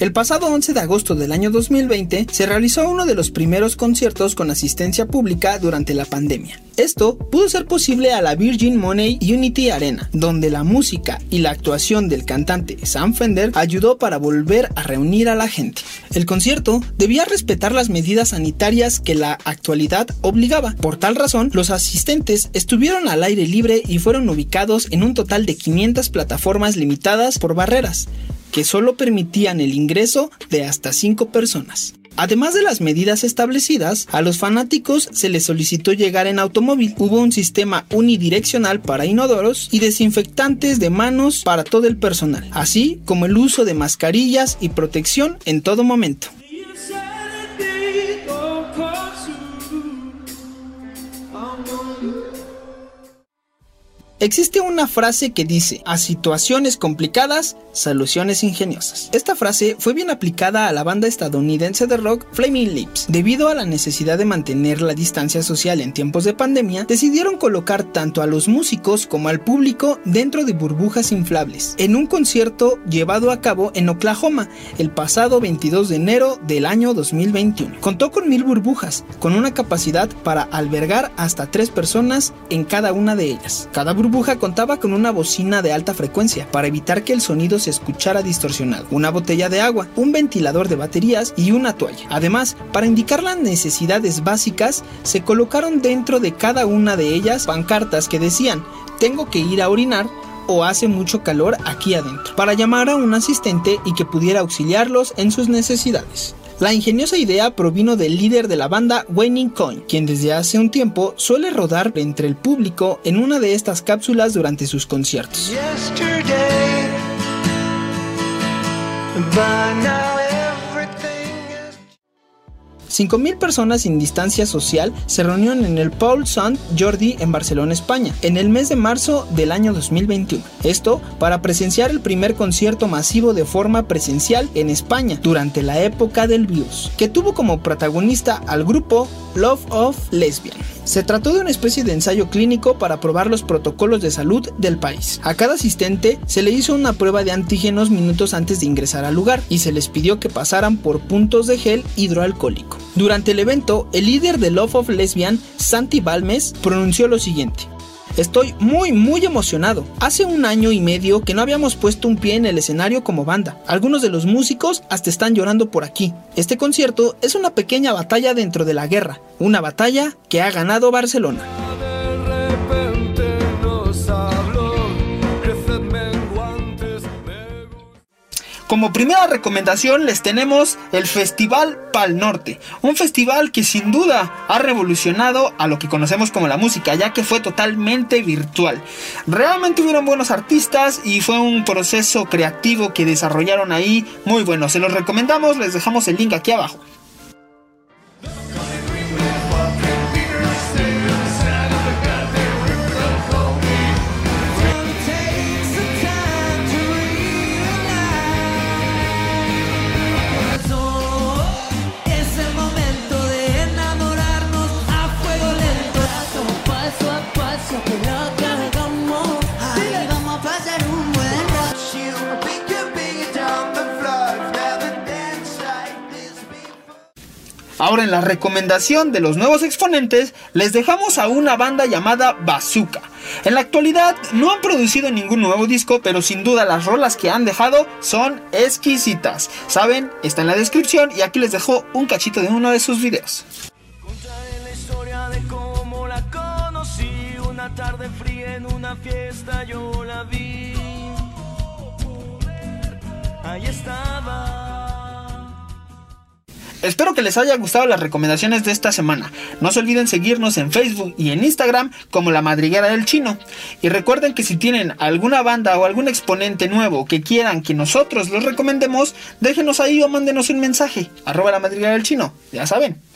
El pasado 11 de agosto del año 2020 se realizó uno de los primeros conciertos con asistencia pública durante la pandemia. Esto pudo ser posible a la Virgin Money Unity Arena, donde la música y la actuación del cantante Sam Fender ayudó para volver a reunir a la gente. El concierto debía respetar las medidas sanitarias que la actualidad obligaba. Por tal razón, los asistentes estuvieron al aire libre y fueron ubicados en un total de 500 plataformas limitadas por barreras que solo permitían el ingreso de hasta 5 personas. Además de las medidas establecidas, a los fanáticos se les solicitó llegar en automóvil. Hubo un sistema unidireccional para inodoros y desinfectantes de manos para todo el personal, así como el uso de mascarillas y protección en todo momento. Existe una frase que dice, a situaciones complicadas, soluciones ingeniosas. Esta frase fue bien aplicada a la banda estadounidense de rock Flaming Lips. Debido a la necesidad de mantener la distancia social en tiempos de pandemia, decidieron colocar tanto a los músicos como al público dentro de burbujas inflables, en un concierto llevado a cabo en Oklahoma el pasado 22 de enero del año 2021. Contó con mil burbujas, con una capacidad para albergar hasta tres personas en cada una de ellas. Cada burbuja contaba con una bocina de alta frecuencia para evitar que el sonido se escuchara distorsionado, una botella de agua, un ventilador de baterías y una toalla. Además, para indicar las necesidades básicas, se colocaron dentro de cada una de ellas pancartas que decían, tengo que ir a orinar o hace mucho calor aquí adentro, para llamar a un asistente y que pudiera auxiliarlos en sus necesidades. La ingeniosa idea provino del líder de la banda Wayne Coyne, quien desde hace un tiempo suele rodar entre el público en una de estas cápsulas durante sus conciertos. 5.000 personas sin distancia social se reunieron en el Paul Sant Jordi en Barcelona, España, en el mes de marzo del año 2021. Esto para presenciar el primer concierto masivo de forma presencial en España durante la época del virus, que tuvo como protagonista al grupo Love of Lesbian. Se trató de una especie de ensayo clínico para probar los protocolos de salud del país. A cada asistente se le hizo una prueba de antígenos minutos antes de ingresar al lugar y se les pidió que pasaran por puntos de gel hidroalcohólico. Durante el evento, el líder de Love of Lesbian, Santi Balmes, pronunció lo siguiente. Estoy muy muy emocionado. Hace un año y medio que no habíamos puesto un pie en el escenario como banda. Algunos de los músicos hasta están llorando por aquí. Este concierto es una pequeña batalla dentro de la guerra, una batalla que ha ganado Barcelona. Como primera recomendación les tenemos el Festival Pal Norte, un festival que sin duda ha revolucionado a lo que conocemos como la música, ya que fue totalmente virtual. Realmente hubieron buenos artistas y fue un proceso creativo que desarrollaron ahí muy bueno. Se los recomendamos, les dejamos el link aquí abajo. Ahora en la recomendación de los nuevos exponentes les dejamos a una banda llamada Bazooka. En la actualidad no han producido ningún nuevo disco, pero sin duda las rolas que han dejado son exquisitas. Saben, está en la descripción y aquí les dejo un cachito de uno de sus videos. La historia de cómo la conocí. Una tarde fría en una fiesta yo la vi. Ahí estaba. Espero que les haya gustado las recomendaciones de esta semana. No se olviden seguirnos en Facebook y en Instagram como La Madriguera del Chino. Y recuerden que si tienen alguna banda o algún exponente nuevo que quieran que nosotros los recomendemos, déjenos ahí o mándenos un mensaje. Arroba La Madriguera del Chino. Ya saben.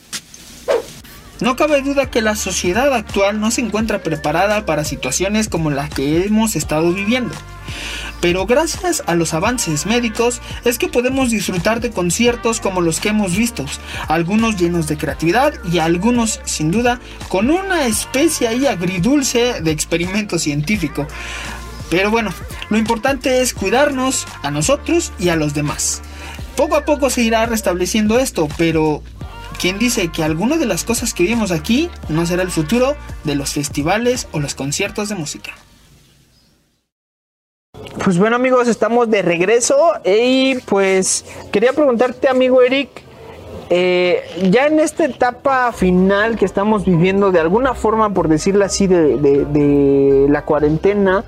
No cabe duda que la sociedad actual no se encuentra preparada para situaciones como las que hemos estado viviendo. Pero gracias a los avances médicos es que podemos disfrutar de conciertos como los que hemos visto, algunos llenos de creatividad y algunos sin duda con una especie ahí agridulce de experimento científico. Pero bueno, lo importante es cuidarnos a nosotros y a los demás. Poco a poco se irá restableciendo esto, pero ¿quién dice que alguna de las cosas que vimos aquí no será el futuro de los festivales o los conciertos de música? Pues bueno amigos, estamos de regreso y pues quería preguntarte amigo Eric, eh, ya en esta etapa final que estamos viviendo de alguna forma, por decirlo así, de, de- de la cuarentena,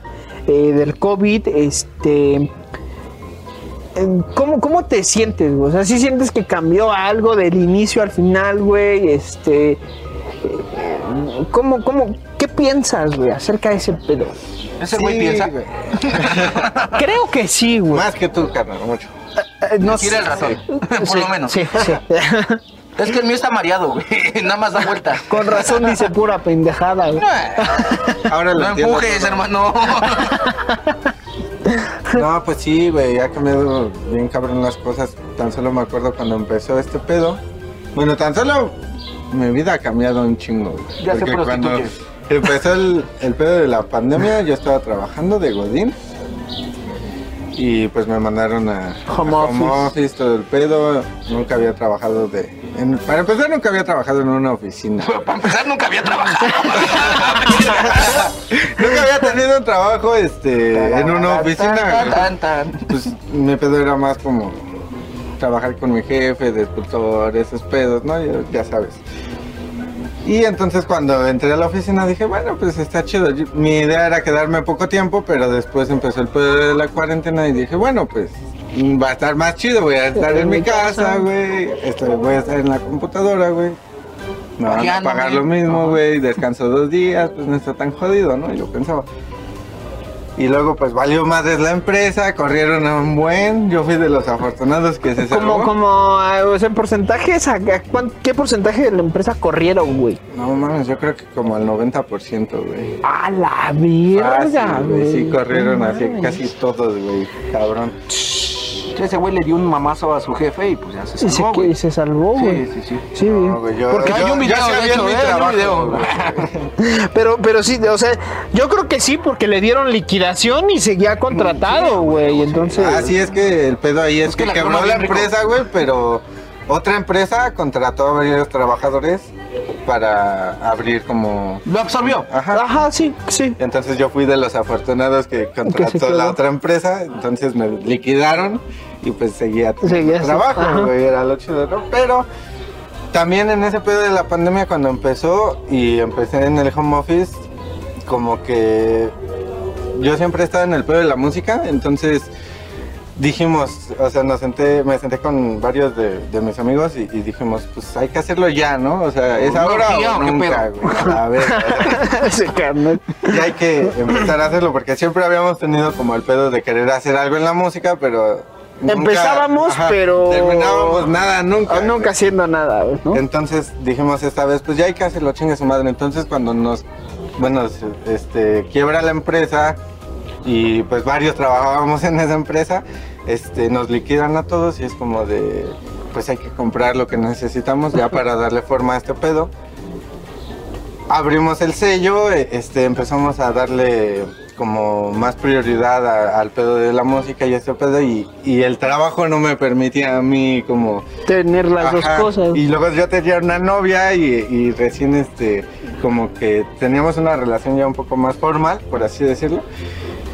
eh, del COVID, este... eh, ¿Cómo, ¿Cómo te sientes? güey? O sea, si sientes que cambió algo del inicio al final, güey? Este, eh, ¿cómo, cómo, ¿Qué piensas, güey, acerca de ese pedo? Ese güey piensa. güey. Creo que sí, güey. Más que tú, carnal, mucho. Eh, no Tira el sé. ratón. Por Sí, lo menos. Sí, sí. Es que el mío está mareado, güey. Nada más da vuelta. Con razón dice pura pendejada, güey. Ahora lo No empujes, hermano. No, pues sí, güey, ha cambiado bien cabrón las cosas. Tan solo me acuerdo cuando empezó este pedo. Bueno, tan solo mi vida ha cambiado un chingo. güey. Ya se Porque cuando empezó el, el pedo de la pandemia, yo estaba trabajando de Godín. Y pues me mandaron a Home a office. office, todo el pedo. Nunca había trabajado de... en- para empezar, nunca había trabajado en una oficina. Para empezar, nunca había trabajado. nunca había tenido un trabajo este, en una oficina. Pues mi pedo era más como trabajar con mi jefe de escultor, esos pedos, ¿no? Ya, ya sabes. Y entonces cuando entré a la oficina dije, bueno, pues está chido. Mi idea era quedarme poco tiempo, pero después empezó el pedo de la cuarentena y dije, bueno, pues mm, va a estar más chido, voy a estar en mi casa, güey. Voy a estar en la computadora, güey. Me van a pagar lo mismo, güey. Descanso dos días, pues no está tan jodido, ¿no? Yo pensaba. Y luego pues valió más la empresa, corrieron a un buen, yo fui de los afortunados que se salvó. Como, como, ah, o sea, en porcentajes, ¿a- a cuán- ¿qué porcentaje de la empresa corrieron, güey? No mames, yo creo que como el 90%, güey. A la verga, Fácil, güey. Sí, corrieron así casi todos, güey. Cabrón. Ese güey le dio un mamazo a su jefe y pues ya se Y se, salvó, que- güey. se salvó, güey. Sí, sí, sí. Sí, No, bien. güey, yo, Porque yo, hay un video, yo de había hecho, mi ¿eh? Trabajo, video. Pero, pero sí, o sea, yo creo que sí, porque le dieron liquidación y seguía contratado, güey. Entonces. Ah, sí, es que el pedo ahí es, Es que que, la quebró la empresa, güey, pero otra empresa contrató a varios trabajadores para abrir como... Lo absorbió. Ajá. Ajá, sí, sí. Entonces yo fui de los afortunados que contrató la otra empresa, entonces me liquidaron y pues seguía trabajo, güey, era lo chido, ¿no? Pero también en ese pedo de la pandemia cuando empezó y empecé en el home office, como que yo siempre he estado en el pedo de la música, entonces dijimos, o sea, nos senté, me senté con varios de, de mis amigos y, y dijimos, pues hay que hacerlo ya, ¿no? O sea, es ¿Una ahora o nunca, pedo? güey. A ver, o sea, Ese carnal. y hay que empezar a hacerlo porque siempre habíamos tenido como el pedo de querer hacer algo en la música, pero nunca- Empezábamos, pero- terminábamos nada nunca. Ah, Nunca haciendo nada, ¿no? Entonces dijimos esta vez, pues ya hay que hacerlo, chingue su madre. Entonces cuando nos, bueno, este, quiebra la empresa y pues varios trabajábamos en esa empresa, este, nos liquidan a todos y es como de, pues hay que comprar lo que necesitamos ya para darle forma a este pedo. Abrimos el sello, eh, este, empezamos a darle como más prioridad a- al pedo de la música y este pedo y, y el trabajo no me permitía a mí como Tener las dos cosas. Y luego yo tenía una novia y, y recién este como que teníamos una relación ya un poco más formal, por así decirlo.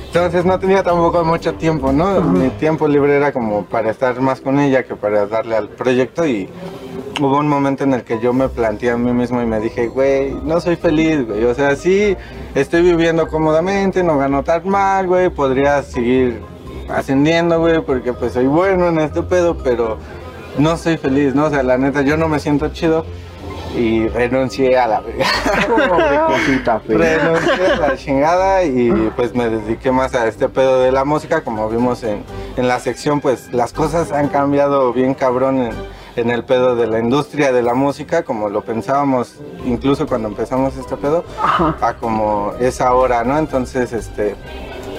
Entonces no tenía tampoco mucho tiempo, ¿no? Mi tiempo libre era como para estar más con ella que para darle al proyecto y hubo un momento en el que yo me planteé a mí mismo y me dije, güey, no soy feliz, güey. O sea, sí, estoy viviendo cómodamente, no gano tan mal, güey, podría seguir ascendiendo, güey, porque pues soy bueno en este pedo, pero no soy feliz, ¿no? O sea, la neta, yo no me siento chido y renuncié a la cosita renuncié a la chingada y pues me dediqué más a este pedo de la música, como vimos en, en la sección, pues las cosas han cambiado bien cabrón en, en el pedo de la industria de la música, como lo pensábamos incluso cuando empezamos este pedo, a como es ahora, ¿no? Entonces, este,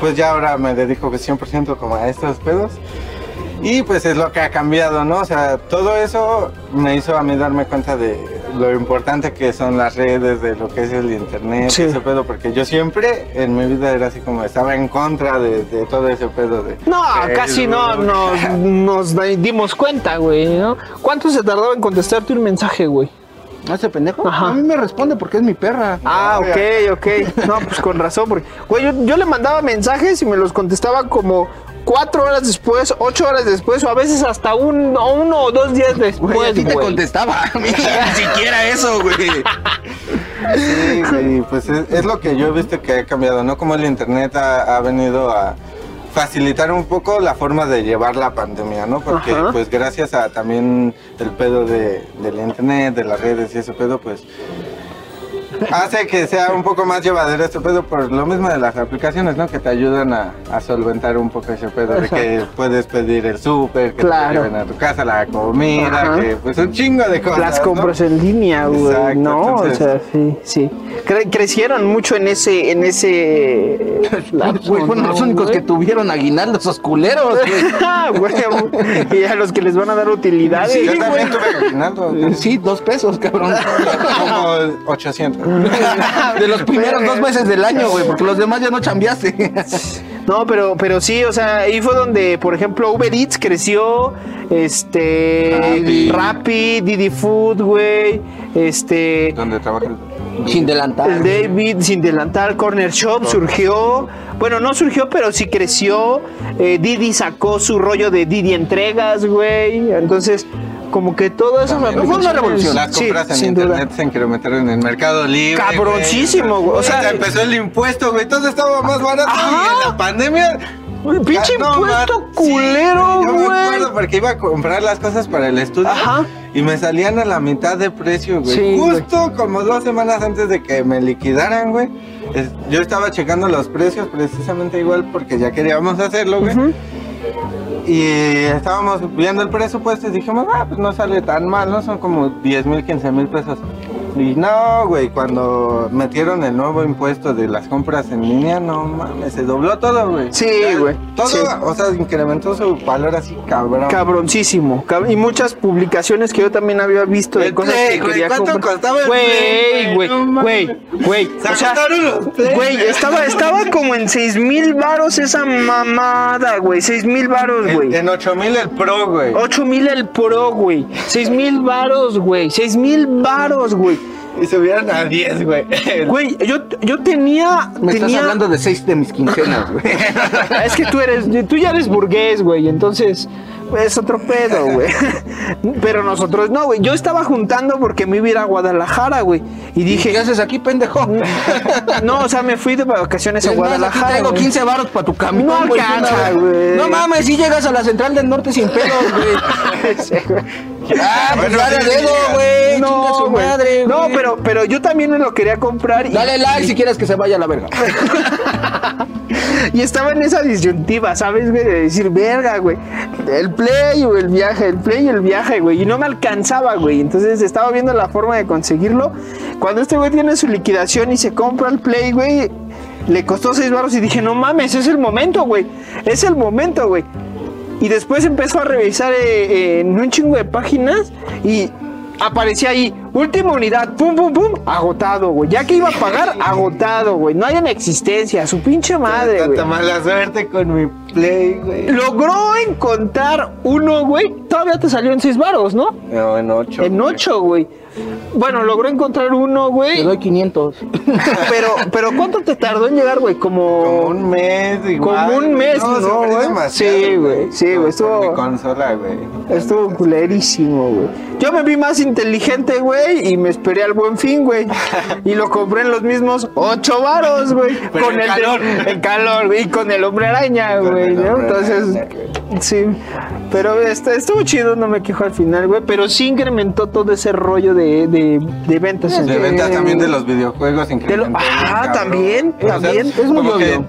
pues ya ahora me dedico que 100% como a estos pedos. Y pues es lo que ha cambiado, ¿no? O sea, todo eso me hizo a mí darme cuenta de lo importante que son las redes, de lo que es el internet, Sí. ese pedo, porque yo siempre en mi vida era así como estaba en contra de, de todo ese pedo de... No, casi no nos, nos dimos cuenta, güey, ¿no? ¿Cuánto se tardó en contestarte un mensaje, güey? ¿Ese pendejo? Ajá. A mí me responde porque es mi perra. Ah, ok, ok. No, pues con razón, porque, güey, yo, yo le mandaba mensajes y me los contestaba como cuatro horas después, ocho horas después, o a veces hasta un, o uno o dos días después, Güey, a ti te güey. contestaba. A mí ni siquiera eso, güey. Sí, güey, pues es, es lo que yo he visto que ha cambiado, ¿no? Como el internet ha, ha venido a facilitar un poco la forma de llevar la pandemia, ¿no? Porque Ajá. pues gracias a también el pedo de, del internet, de las redes y ese pedo, pues hace que sea un poco más llevadero este pedo por lo mismo de las aplicaciones, ¿no? Que te ayudan a, a solventar un poco ese pedo de que puedes pedir el súper, que Claro. te lleven a tu casa la comida, Ajá. que pues un chingo de cosas. Las ¿no? compras en línea, güey, Exacto, ¿no? entonces- o sea, sí, sí. Cre- crecieron mucho en ese, en ese Güey, fueron ¿no, los únicos güey? que tuvieron aguinaldo, esos culeros, güey. Güey, y a los que les van a dar utilidades. Yo Sí, también güey. tuve aguinaldo, Sí, dos pesos, cabrón. como 800. De los primeros dos meses del año, güey, porque los demás ya no chambeaste. No, pero, pero sí, o sea, ahí fue donde, por ejemplo, Uber Eats creció, este, Rappi. Rappi, Didi Food, güey, este, donde trabajas. Sin delantal. el David, Sin Delantal, Corner Shop surgió, bueno, no surgió, pero sí creció, eh, Didi sacó su rollo de Didi Entregas, güey, entonces, como que todo eso También fue una Las revolución. compras en sin duda. internet se incrementaron en Mercado Libre. Cabroncísimo, güey. O sea, empezó el impuesto, güey. Todo estaba más barato. Ajá. Y en la pandemia. Güey, Pinche no, impuesto culero, Sí, Yo me güey. acuerdo porque iba a comprar las cosas para el estudio. Ajá. Y me salían a la mitad de precio, güey. Sí, güey. Justo como dos semanas antes de que me liquidaran, güey. es- Yo estaba checando los precios precisamente igual porque ya queríamos hacerlo, güey. Ujú. Y estábamos viendo el presupuesto y dijimos, ah, pues no sale tan mal, ¿no? Son como 10 mil, 15 mil pesos. Y no, güey, cuando metieron el nuevo impuesto de las compras en línea, no mames, se dobló todo, güey. Sí, güey, Todo, sí. o sea, incrementó su valor así, cabrón. Cabroncísimo. cab- y muchas publicaciones que yo también había visto de El cosas Play, que güey, quería ¿cuánto comprar. costaba el Güey, güey, güey? No güey, güey. O sea, güey, estaba, estaba como en 6 mil varos esa mamada, güey. 6 mil varos, güey. en 8 mil el Pro, güey. 8 mil el pro, güey. 6 mil varos, güey. 6 mil varos, güey. Y subieron a 10, güey. Güey, yo, yo tenía. Me estás tenía- hablando de seis de mis quincenas, güey. Es que tú eres, tú ya eres burgués, güey, entonces es otro pedo, güey. Pero nosotros no, güey. Yo estaba juntando porque me iba a ir a Guadalajara, güey. Y ¿Qué dije, haces aquí, pendejo? no, o sea, me fui de vacaciones a Es más, aquí Guadalajara. güey. 15 baros para tu camión, No alcanza, güey. No mames, si llegas a la central del norte sin pedos, güey. Sí, güey. Ah, pues dale dedo, güey. No, su güey. madre, no, güey. pero, pero yo también me lo quería comprar. Y, Dale like si quieres que se vaya a la verga. y estaba en esa disyuntiva, ¿sabes, güey? De decir, verga, güey. El play o el viaje, el play y el viaje, güey. Y no me alcanzaba, güey. Entonces estaba viendo la forma de conseguirlo. Cuando este güey tiene su liquidación y se compra el play, güey, le costó 6 baros y dije, no mames, es el momento, güey. Es el momento, güey. Y después empezó a revisar eh, eh, en un chingo de páginas y aparecía ahí, última unidad, pum, pum, pum, agotado, güey. Ya que iba a pagar, agotado, güey. No hay en existencia, su pinche madre, güey. Tanta mala suerte con mi Play, güey. Logró encontrar uno, güey. Todavía te salió en 6 varos, ¿no? No, en 8. En 8, güey. Bueno, logró encontrar uno, Te güey. doy 500. Pero, pero ¿cuánto te tardó en llegar, güey? Como... Como un mes, igual. Como un mes, ¿no, sufrí güey? Sí, güey, sí, güey, estuvo- mi consola, güey. Estuvo culerísimo, güey. Yo me vi más inteligente, güey, y me esperé al buen fin, güey. Y lo compré en los mismos 8 varos, güey. Pero Con en el de- calor. calor, güey. Y con el hombre araña, Con güey. ¿no? Entonces, sí. Pero este, estuvo chido, no me quejo al final, güey. Pero sí incrementó todo ese rollo de, de, de ventas. De ventas también de los videojuegos de lo- incrementó. Ah, cabrón. también, O sea, también. es muy obvio.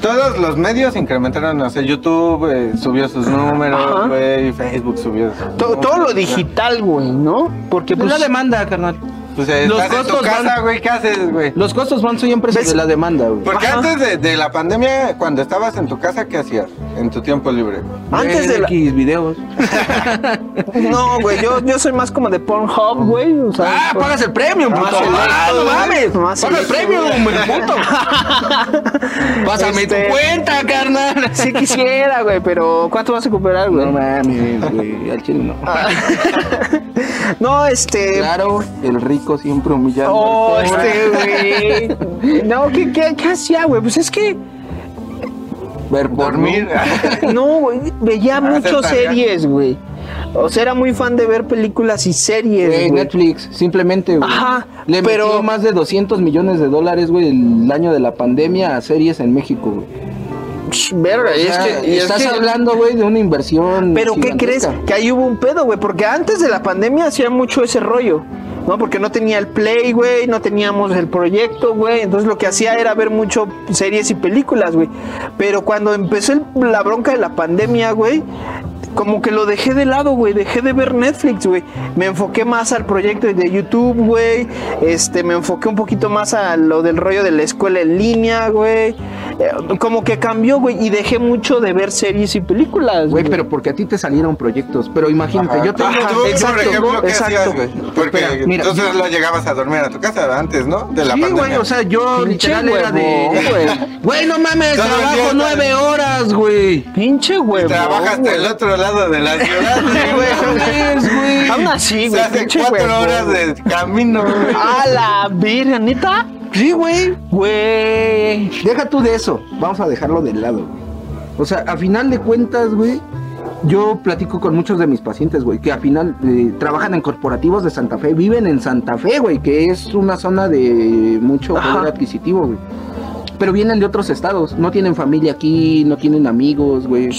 Todos los medios incrementaron, o sea, YouTube eh, subió sus números, güey, Facebook subió sus To- números. todo lo digital, güey, ¿no? Porque Pues pues... la demanda, carnal. Pues eh, Los estás en tu costos casa, van- güey, ¿qué haces, güey? Los costos van siempre sobre la demanda, güey. Porque Ajá. antes de, de la pandemia, cuando estabas en tu casa, ¿qué hacías? En tu tiempo libre. Antes de la... X videos. No, güey, yo, yo soy más como de Pornhub, güey. O sea, Ah, por- pagas el premium, puto. Ah, no mames. Más Paga el premium, güey, puto. Pásame Este- tu cuenta, carnal. Sí quisiera, güey, pero ¿cuánto vas a recuperar, güey? No mames, güey. Al chile no. No, este... Claro, el rico siempre humillando. Oh, este, güey. No, ¿qué, qué, qué hacía, güey? Pues es que... Ver porno. Dormir. No, güey, veía muchas series, güey. O sea, era muy fan de ver películas y series, Güey. Netflix, simplemente, güey. Ajá, Le pero- metió más de 200 millones de dólares, güey, el año de la pandemia a series en México, güey. Verga, y O es sea, que... y es estás que- hablando, güey, de una inversión Pero ¿qué crees? Que ahí hubo un pedo, güey. Porque antes de la pandemia hacían mucho ese rollo. ¿No? Porque no tenía el play, güey, no teníamos el proyecto, güey. Entonces lo que hacía era ver mucho series y películas, güey. Pero cuando empezó la bronca de la pandemia, güey, como que lo dejé de lado, güey. Dejé de ver Netflix, güey. Me enfoqué más al proyecto de YouTube, güey. Este, me enfoqué un poquito más a lo del rollo de la escuela en línea, güey. Eh, como que cambió, güey. Y dejé mucho de ver series y películas, Güey, pero porque a ti te salieron proyectos. Pero imagínate, yo tengo. Ajá, ¿Tú, exacto, por ejemplo, qué exacto. hacías, güey? Porque Espera, mira, tú yo- solo llegabas a dormir a tu casa antes, ¿no? De la Sí, pandemia. güey, o sea, yo Pinche literal era de. güey. Güey, no mames, trabajo nueve horas, güey. Pinche güey. Trabajas hasta el otro lado de la ciudad, güey. Aún así, Se güey. hace cuatro horas de camino, güey. A la virgen, neta. Sí, güey. Güey. Deja tú de eso. Vamos a dejarlo de lado, güey. O sea, a final de cuentas, güey, yo platico con muchos de mis pacientes, güey, que a final eh, trabajan en corporativos de Santa Fe, viven en Santa Fe, güey, que es una zona de mucho poder adquisitivo, güey. Pero vienen de otros estados, no tienen familia aquí, no tienen amigos, güey.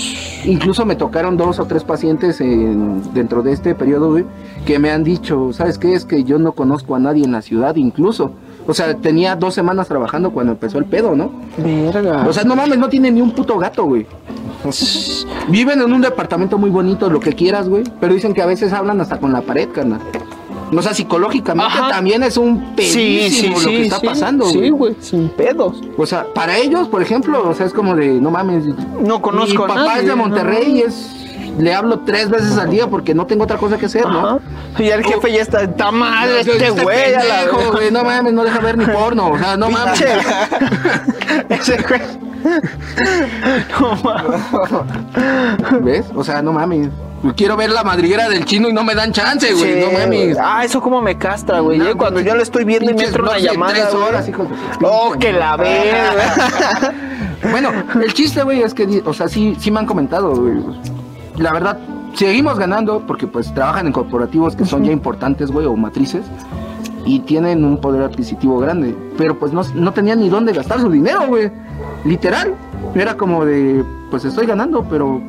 Incluso me tocaron dos o tres pacientes en- dentro de este periodo, güey, que me han dicho, ¿sabes qué? Es que yo no conozco a nadie en la ciudad, incluso. O sea, tenía dos semanas trabajando cuando empezó el pedo, ¿no? Verga. O sea, no mames, no tiene ni un puto gato, güey. Viven en un departamento muy bonito, lo que quieras, güey. Pero dicen que a veces hablan hasta con la pared, carnal. O sea, psicológicamente Ajá. también es un pedísimo lo que está pasando, Sí, güey. güey, sin pedos. O sea, para ellos, por ejemplo, o sea, es como de, no mames. No conozco Mi a papá nadie, es de ¿no? Monterrey y es. Le hablo tres veces al día porque no tengo otra cosa que hacer, ¿no? Y el jefe ya está, está mal, este güey. a la pendejo, güey, no mames, no deja ver ni porno, o sea, no mames. Ese güey. No mames. ¿Ves? O sea, no mames. Quiero ver la madriguera del chino y no me dan chance, güey, Sí, no mames. Ah, eso como me castra, güey. No, Cuando yo le estoy viendo y me entra una llamada. tres horas, de Oh, que la verga. Bueno, el chiste, güey, es que, o sea, sí, sí me han comentado, güey. La verdad, seguimos ganando porque pues trabajan en corporativos que son ya importantes, güey, o matrices. Y tienen un poder adquisitivo grande. Pero pues no, no tenían ni dónde gastar su dinero, güey. Literal. Era como de, pues estoy ganando, pero...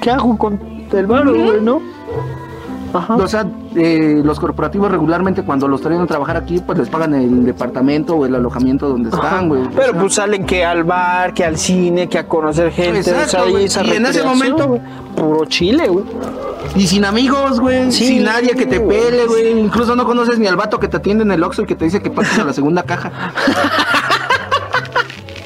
¿Qué hago con el barro, güey, no? Ajá. O sea, eh, los corporativos regularmente cuando los traen a trabajar aquí, pues les pagan el departamento o el alojamiento donde están, güey. O Pero sea, pues salen que al bar, que al cine, que a conocer gente. Exacto, o sea, güey. esa Y en ese momento- güey, Puro chile, güey. Y sin amigos, güey. Sí, sin nadie que te pele, güey. Incluso no conoces ni al vato que te atiende en el Oxxo y que te dice que pases a la segunda caja.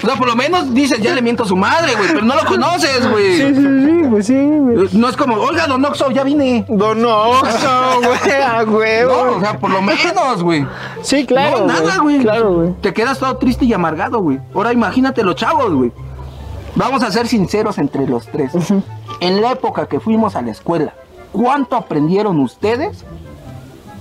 O sea, por lo menos dices, ya le miento a su madre, güey. Pero no lo conoces, güey. Sí, sí, sí, pues sí, güey. No es como, oiga, don Oxxo, ya vine. Don Oxxo, güey, a huevo. No, o sea, por lo menos, güey. sí, claro. no, nada, güey. Claro, güey. Te quedas todo triste y amargado, güey. Ahora imagínate los chavos, güey. Vamos a ser sinceros entre los tres. En la época que fuimos a la escuela, ¿cuánto aprendieron ustedes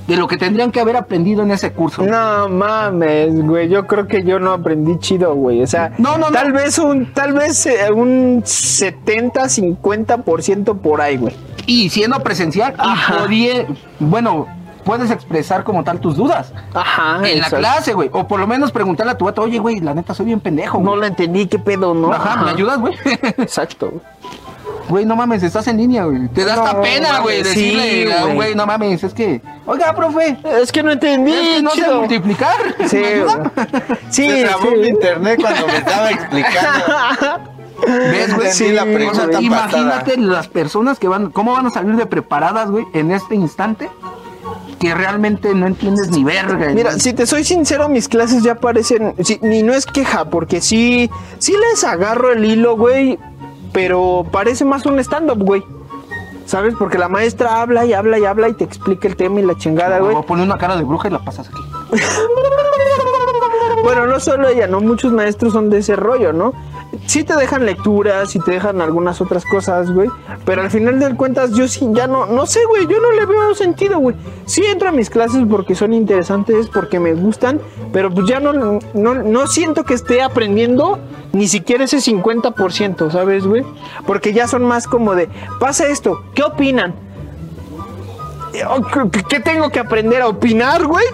de lo que tendrían que haber aprendido en ese curso? No mames, güey. Yo creo que yo no aprendí chido, güey. O sea, No, no, no. tal vez un, tal vez eh, un 70, 50% por ahí, güey. Y siendo presencial, y Ajá. podía- bueno, puedes expresar como tal tus dudas Ajá. en la clase, güey. O por lo menos preguntarle a tu vato, oye, güey, la neta soy bien pendejo, No lo entendí, qué pedo, ¿no? Ajá, ¿me ayudas, güey? Exacto. güey. Güey, no mames, estás en línea, güey. Te da hasta No, pena, güey, decirle sí, güey. no mames, es que, oiga, profe, Es que no entendí, es que no sé multiplicar. Sí, ¿Me ayuda? güey. sí, Se trabó mi sí. internet cuando me estaba explicando. ¿Ves, güey? Entendí la O sea, pregunta imagínate pasada. las personas que van, cómo van a salir de preparadas, güey, en este instante, que realmente no entiendes ni verga. Mira, ¿no? si te soy sincero, mis clases ya parecen. sí, ni no es queja, porque sí, sí les agarro el hilo, güey. Pero parece más un stand-up, güey. ¿Sabes? Porque la maestra habla y habla y habla y te explica el tema y la chingada, güey. Voy a poner una cara de bruja y la pasas aquí. Bueno, no solo ella, ¿no? Muchos maestros son de ese rollo, ¿no? Sí te dejan lecturas, sí te dejan algunas otras cosas, güey. Pero al final de cuentas, yo sí, ya no, no sé, güey, yo no le veo sentido, güey. Sí entro a mis clases porque son interesantes, porque me gustan, pero pues ya no, no, no siento que esté aprendiendo ni siquiera ese 50%, ¿sabes, güey? Porque ya son más como de, pasa esto, ¿qué opinan? ¿Qué- ¿qué tengo que aprender a opinar, güey?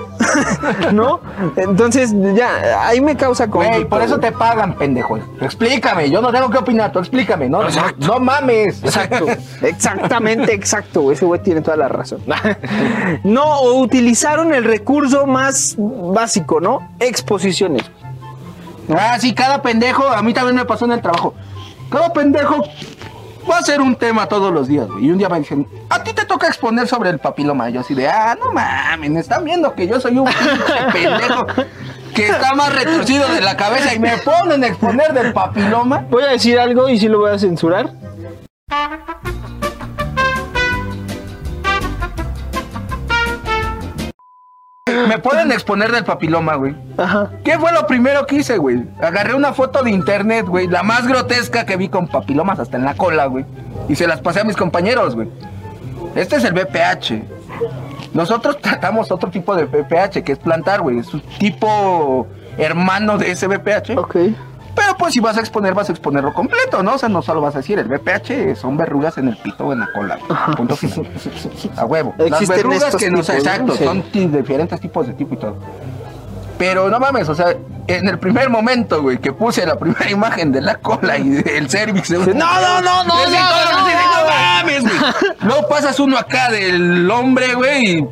¿No? Entonces, ya, ahí me causa Güey, conflicto, por eso güey. te pagan, pendejo. Explícame, yo no tengo que opinar, tú explícame, no, no, no mames. Exacto, exactamente, exacto. güey. Ese güey tiene toda la razón. No, o utilizaron el recurso más básico, ¿no? Exposiciones. Ah, sí, cada pendejo, a mí también me pasó en el trabajo. Cada pendejo va a ser un tema todos los días, güey. Y un día me dicen, a ti te toca exponer sobre el papiloma. Y yo así de, ah, no mames, están viendo que yo soy un pendejo que está más retorcido de la cabeza y me ponen a exponer del papiloma. Voy a decir algo y sí lo voy a censurar. Me pueden exponer del papiloma, güey. Ajá. ¿Qué fue lo primero que hice, güey? Agarré una foto de internet, güey, la más grotesca que vi con papilomas hasta en la cola, güey. Y se las pasé a mis compañeros, güey. Este es el BPH. Nosotros tratamos otro tipo de BPH, que es plantar, güey. Es un tipo hermano de ese BPH. Ok. Pero pues si vas a exponer, vas a exponerlo completo, ¿no? O sea, no solo vas a decir el BPH, son verrugas en el pito o en la cola. Punto final. A huevo. Las verrugas que no exacto, Sí. son diferentes tipos de tipo y todo. Pero no mames, o sea, en el primer momento, güey, que puse la primera imagen de la cola y del cervix. No, no, no, no, no, mames, güey. Luego pasas uno acá del hombre, güey, y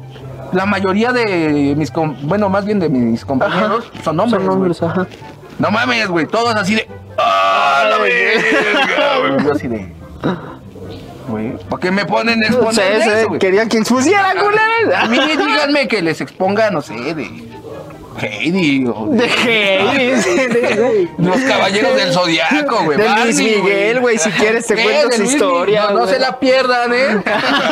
la mayoría de mis, bueno, más bien de mis compañeros son hombres, Son hombres, ajá. No mames, güey, todos así de. ¡Ah, la verga! Yo así de. Güey, ¿para qué me ponen a exponer sea, ese eso, güey? quería que expusiera, A culera. mí díganme que les exponga, no sé, de. Heidi o De Heidi. Los caballeros del zodiaco, güey. De Luis Miguel, güey, si quieres te cuento su Luis historia, Miguel. No, se la pierdan, ¿eh?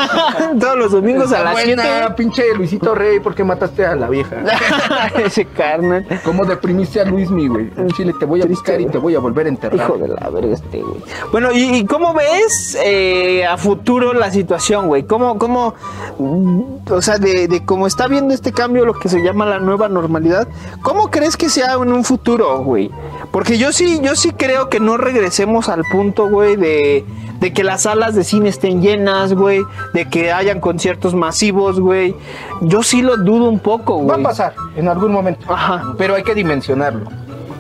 Todos los domingos a las buena, 7. pinche Luisito Rey, ¿por qué mataste a la vieja? Ese carnal. ¿Cómo deprimiste a Luismi, güey? En Chile te voy a Triste, buscar y te voy a volver a enterrar. Hijo de la verga este, güey. Bueno, ¿y, y cómo ves eh, a futuro la situación, güey? ¿Cómo, cómo, mm, o sea, de, de cómo está viendo este cambio, lo que se llama la nueva normalidad, ¿cómo crees que sea en un futuro, güey? Porque yo sí, yo sí creo que no regresemos al punto, güey, de, de que las salas de cine estén llenas, güey, de que hayan conciertos masivos, güey. Yo sí lo dudo un poco, güey. Va a pasar en algún momento. Ajá. Pero hay que dimensionarlo.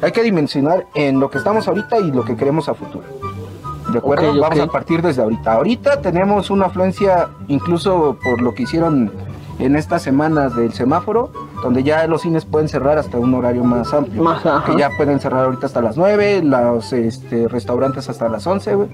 Hay que dimensionar en lo que estamos ahorita y lo que queremos a futuro. ¿De acuerdo? Ok, ok. Vamos a partir desde ahorita. Ahorita tenemos una afluencia, incluso por lo que hicieron en estas semanas del semáforo, donde ya los cines pueden cerrar hasta un horario más amplio. Más, ajá. que ya pueden cerrar ahorita hasta las 9, los este, restaurantes hasta las 11, güey.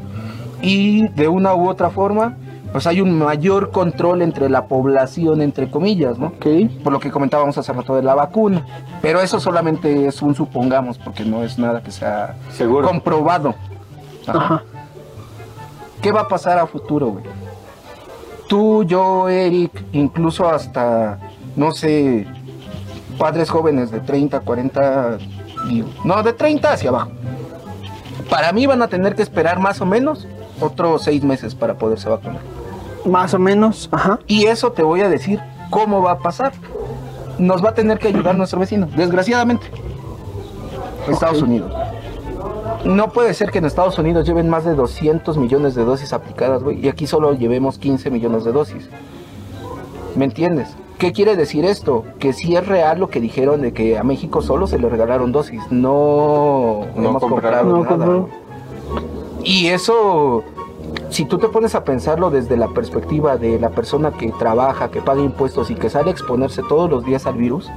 Y de una u otra forma, pues hay un mayor control entre la población, entre comillas, ¿no? Ok. por lo que comentábamos hace rato de la vacuna. Pero eso solamente es un supongamos, porque no es nada que sea Seguro. comprobado. Ajá. Ajá. ¿Qué va a pasar a futuro, güey? Tú, yo, Eric, incluso hasta, no sé, padres jóvenes de 30, 40, digo, no, de 30 hacia abajo. Para mí van a tener que esperar más o menos otros seis meses para poderse vacunar. Más o menos, ajá. Y eso te voy a decir cómo va a pasar. Nos va a tener que ayudar nuestro vecino, desgraciadamente. Estados Unidos. No puede ser que en Estados Unidos lleven más de 200 millones de dosis aplicadas, güey, y aquí solo llevemos 15 millones de dosis. ¿Me entiendes? ¿Qué quiere decir esto? Que sí es real lo que dijeron de que a México solo se le regalaron dosis, no, No hemos comprado nada. Y eso, si tú te pones a pensarlo desde la perspectiva de la persona que trabaja, que paga impuestos y que sale a exponerse todos los días al virus,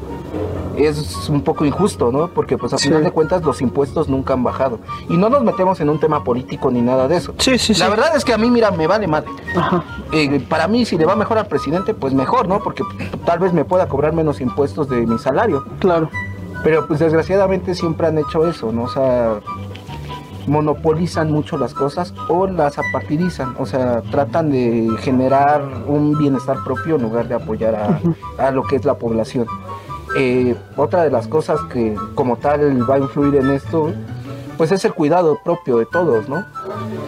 es un poco injusto, ¿no? Porque pues a Sí. final de cuentas los impuestos nunca han bajado. Y no nos metemos en un tema político ni nada de eso. Sí, sí, sí. La verdad es que a mí, mira, me vale madre. Ajá. Eh, para mí, si le va mejor al presidente, pues mejor, ¿no? Porque tal vez me pueda cobrar menos impuestos de mi salario. Claro. Pero pues desgraciadamente siempre han hecho eso, ¿no? O sea, monopolizan mucho las cosas o las apartidizan, o sea, tratan de generar un bienestar propio en lugar de apoyar a, a lo que es la población. Eh, otra de las cosas que como tal va a influir en esto, pues es el cuidado propio de todos, ¿no?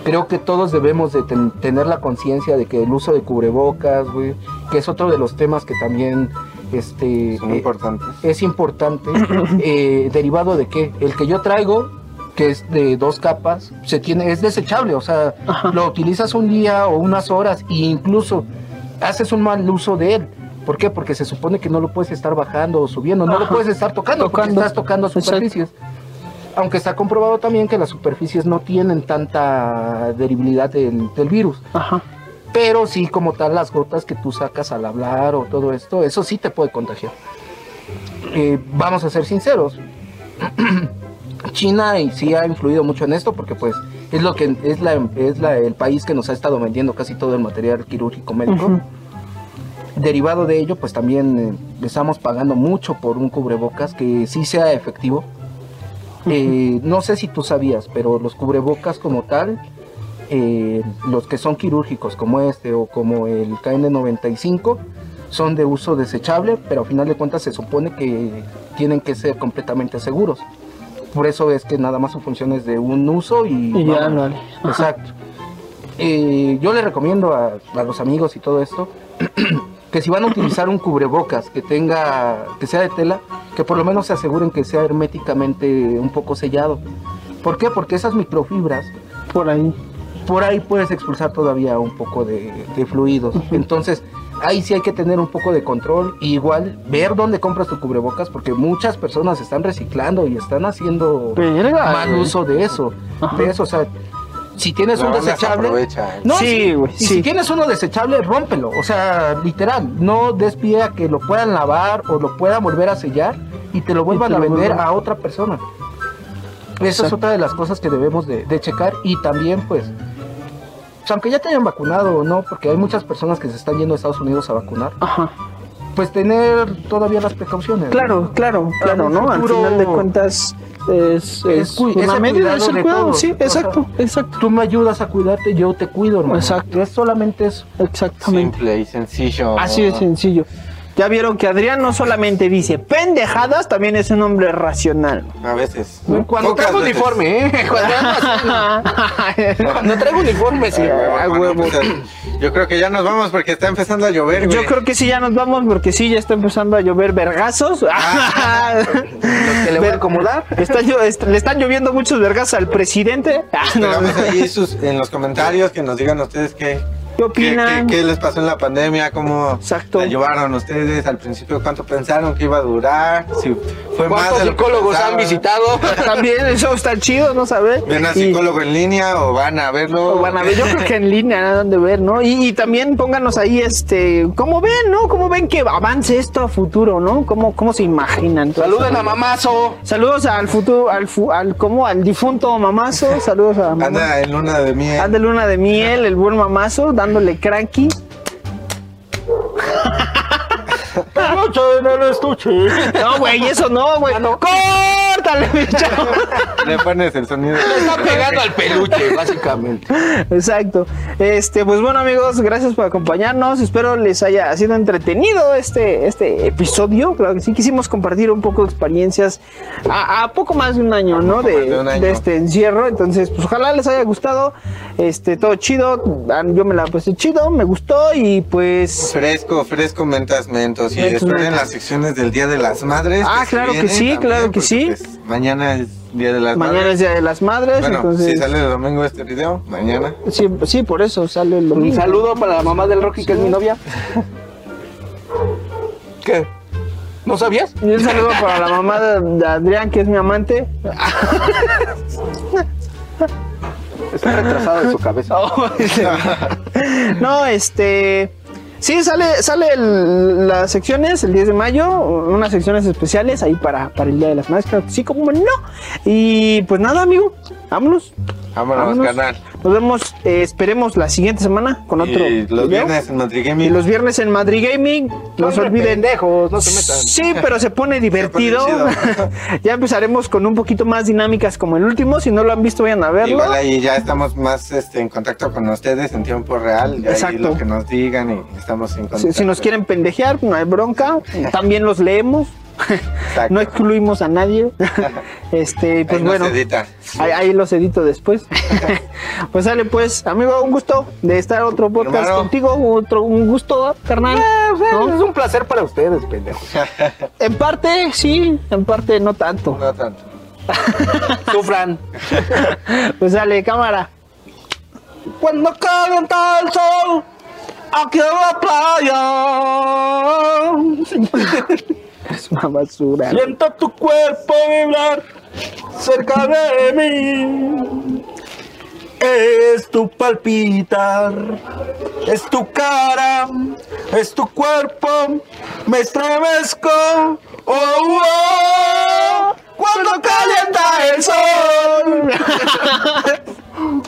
Creo que todos debemos de ten- tener la conciencia de que el uso de cubrebocas, güey, que es otro de los temas que también este, Son eh, importantes. es importante, eh, derivado de qué? El que yo traigo, que es de dos capas, se tiene, es desechable, o sea, Ajá. lo utilizas un día o unas horas, e incluso haces un mal uso de él. ¿Por qué? Porque se supone que no lo puedes estar bajando o subiendo, no lo puedes estar tocando, porque estás tocando superficies. Aunque está comprobado también que las superficies no tienen tanta deribilidad del, del virus. Ajá. Pero sí, como tal, las gotas que tú sacas al hablar o todo esto, eso sí te puede contagiar. Eh, vamos a ser sinceros. China sí ha influido mucho en esto porque pues es lo que es la es la, el país que nos ha estado vendiendo casi todo el material quirúrgico médico. Derivado de ello, pues también eh, estamos pagando mucho por un cubrebocas que sí sea efectivo. Eh, no sé si tú sabías, pero los cubrebocas como tal, eh, los que son quirúrgicos como este o como el KN95, son de uso desechable, pero a final de cuentas se supone que tienen que ser completamente seguros. Por eso es que nada más su función es de un uso y, Y ya, vale. Exacto. Yo le recomiendo a, a los amigos y todo esto que si van a utilizar un cubrebocas que tenga, que sea de tela, que por lo menos se aseguren que sea herméticamente un poco sellado. ¿Por qué? Porque esas microfibras, Por ahí. por ahí puedes expulsar todavía un poco de, de fluidos. Entonces, ahí sí hay que tener un poco de control. Y igual, ver dónde compras tu cubrebocas, porque muchas personas están reciclando y están haciendo Verga, mal uso de eso. Ajá. De eso, o sea, si tienes La un desechable... aprovecha. No, Sí, güey, si tienes uno desechable, rómpelo. O sea, literal, no des pie a que lo puedan lavar o lo puedan volver a sellar y te lo vuelvan te a lo vender vuelvan- a otra persona. Esa es otra de las cosas que debemos de, de checar y también pues, pues, aunque ya te hayan vacunado o no, porque hay muchas personas que se están yendo a Estados Unidos a vacunar, Ajá. Pues tener todavía las precauciones. ¿no? Claro, claro, claro, ¿no? Al futuro- final de cuentas es, es, cu- una medida, cuidado es el de cuidado, todos. sí, exacto, exacto, Tú me ayudas a cuidarte, yo te cuido, hermano. Exacto. Es solamente eso. exactamente. Simple y sencillo. Así de sencillo. Ya vieron que Adrián no solamente dice pendejadas, también es un hombre racional. A veces. Cuando Pocas traigo veces. uniforme, ¿eh? Cuando, cuando traigo uniforme, sí. Ay, huevo, yo creo que ya nos vamos porque está empezando a llover, güey. Yo creo que sí, ya nos vamos porque sí, ya está empezando a llover vergazos. que le voy a acomodar. Está le están lloviendo muchos vergazos al presidente. Ah, no, ahí sus, en los comentarios que nos digan ustedes qué, ¿Qué opinan? qué, qué- qué les pasó en la pandemia, cómo Exacto. la llevaron ustedes al principio, cuánto pensaron que iba a durar, si fue más ¿Cuántos que psicólogos han visitado? También eso está chido, ¿no sabes? ¿Ven a Y- psicólogo en línea o van a verlo? o van a ver, yo creo que en línea han de ver, ¿no? Y, y también pónganos ahí, este, ¿cómo ven, no? ¿Cómo ven que avance esto a futuro, no? ¿Cómo, cómo se imaginan? eso? a Mamazo. Saludos al futuro, al, fu- al, ¿cómo? Al difunto mamazo, saludos a mamá. Anda en luna de miel. Anda luna de miel, el buen mamazo, dándole cranky. No, güey, eso no, güey. ¡Córtale, mi chavo! Le pones el sonido. Está pegando al peluche, básicamente. Exacto. Este, pues bueno, amigos, gracias por acompañarnos. Espero les haya sido entretenido este, este episodio. Claro que sí, quisimos compartir un poco de experiencias a, a poco más de un año, ¿no? De, de un año. de este encierro. Entonces, pues ojalá les haya gustado. Este, todo chido. Ah, Yo me la pasé chido, me gustó y pues. Fresco, fresco, mentas, mentos. Y esperen las secciones del Día de las Madres. Ah, claro que sí, también, claro que sí. pues, mañana es Día de las Mañana es Madres. Día de las Madres, Bueno, entonces. si sale el domingo este video, mañana. sí, sí, por eso sale el Un domingo. saludo para la mamá del Rocky, que es mi novia. ¿Qué? ¿No sabías? Y un saludo para la mamá de, de Adrián, que es mi amante. Está retrasado de su cabeza. no, este. Sí, sale, sale las secciones el 10 de mayo, unas secciones especiales ahí para, para el Día de las que sí, como no. Y pues nada, amigo, vámonos. Vámonos, vámonos. carnal. Nos vemos, eh, esperemos la siguiente semana con otro. Y los video. viernes en Madrid Y Gaming. los viernes en Madrid Gaming, no se olviden. pendejos, no se metan. Sí, pero se pone divertido. chido. ya empezaremos con un poquito más dinámicas como el último. Si no lo han visto, vayan a verlo. Igual ahí ya estamos más este, en contacto con ustedes en tiempo real. Y ahí Exacto. lo que nos digan y estamos en contacto. Si, si nos quieren pendejear, no hay bronca. También los leemos. Exacto. No excluimos a nadie. Este, pues Ahí bueno, edita. ahí, ahí los edito después. pues sale pues, amigo, un gusto de estar otro podcast Hermano. contigo, otro un gusto, carnal. ¿no? Es un placer para ustedes, pendejos. En parte sí, en parte no tanto. No tanto. Sufran. Pues sale, cámara. Cuando calienta el sol, aquí en la playa. Es una basura. Siento tu cuerpo vibrar cerca de mí. Es tu palpitar, es tu cara, es tu cuerpo. Me estremezco. Oh, oh, cuando calienta el sol.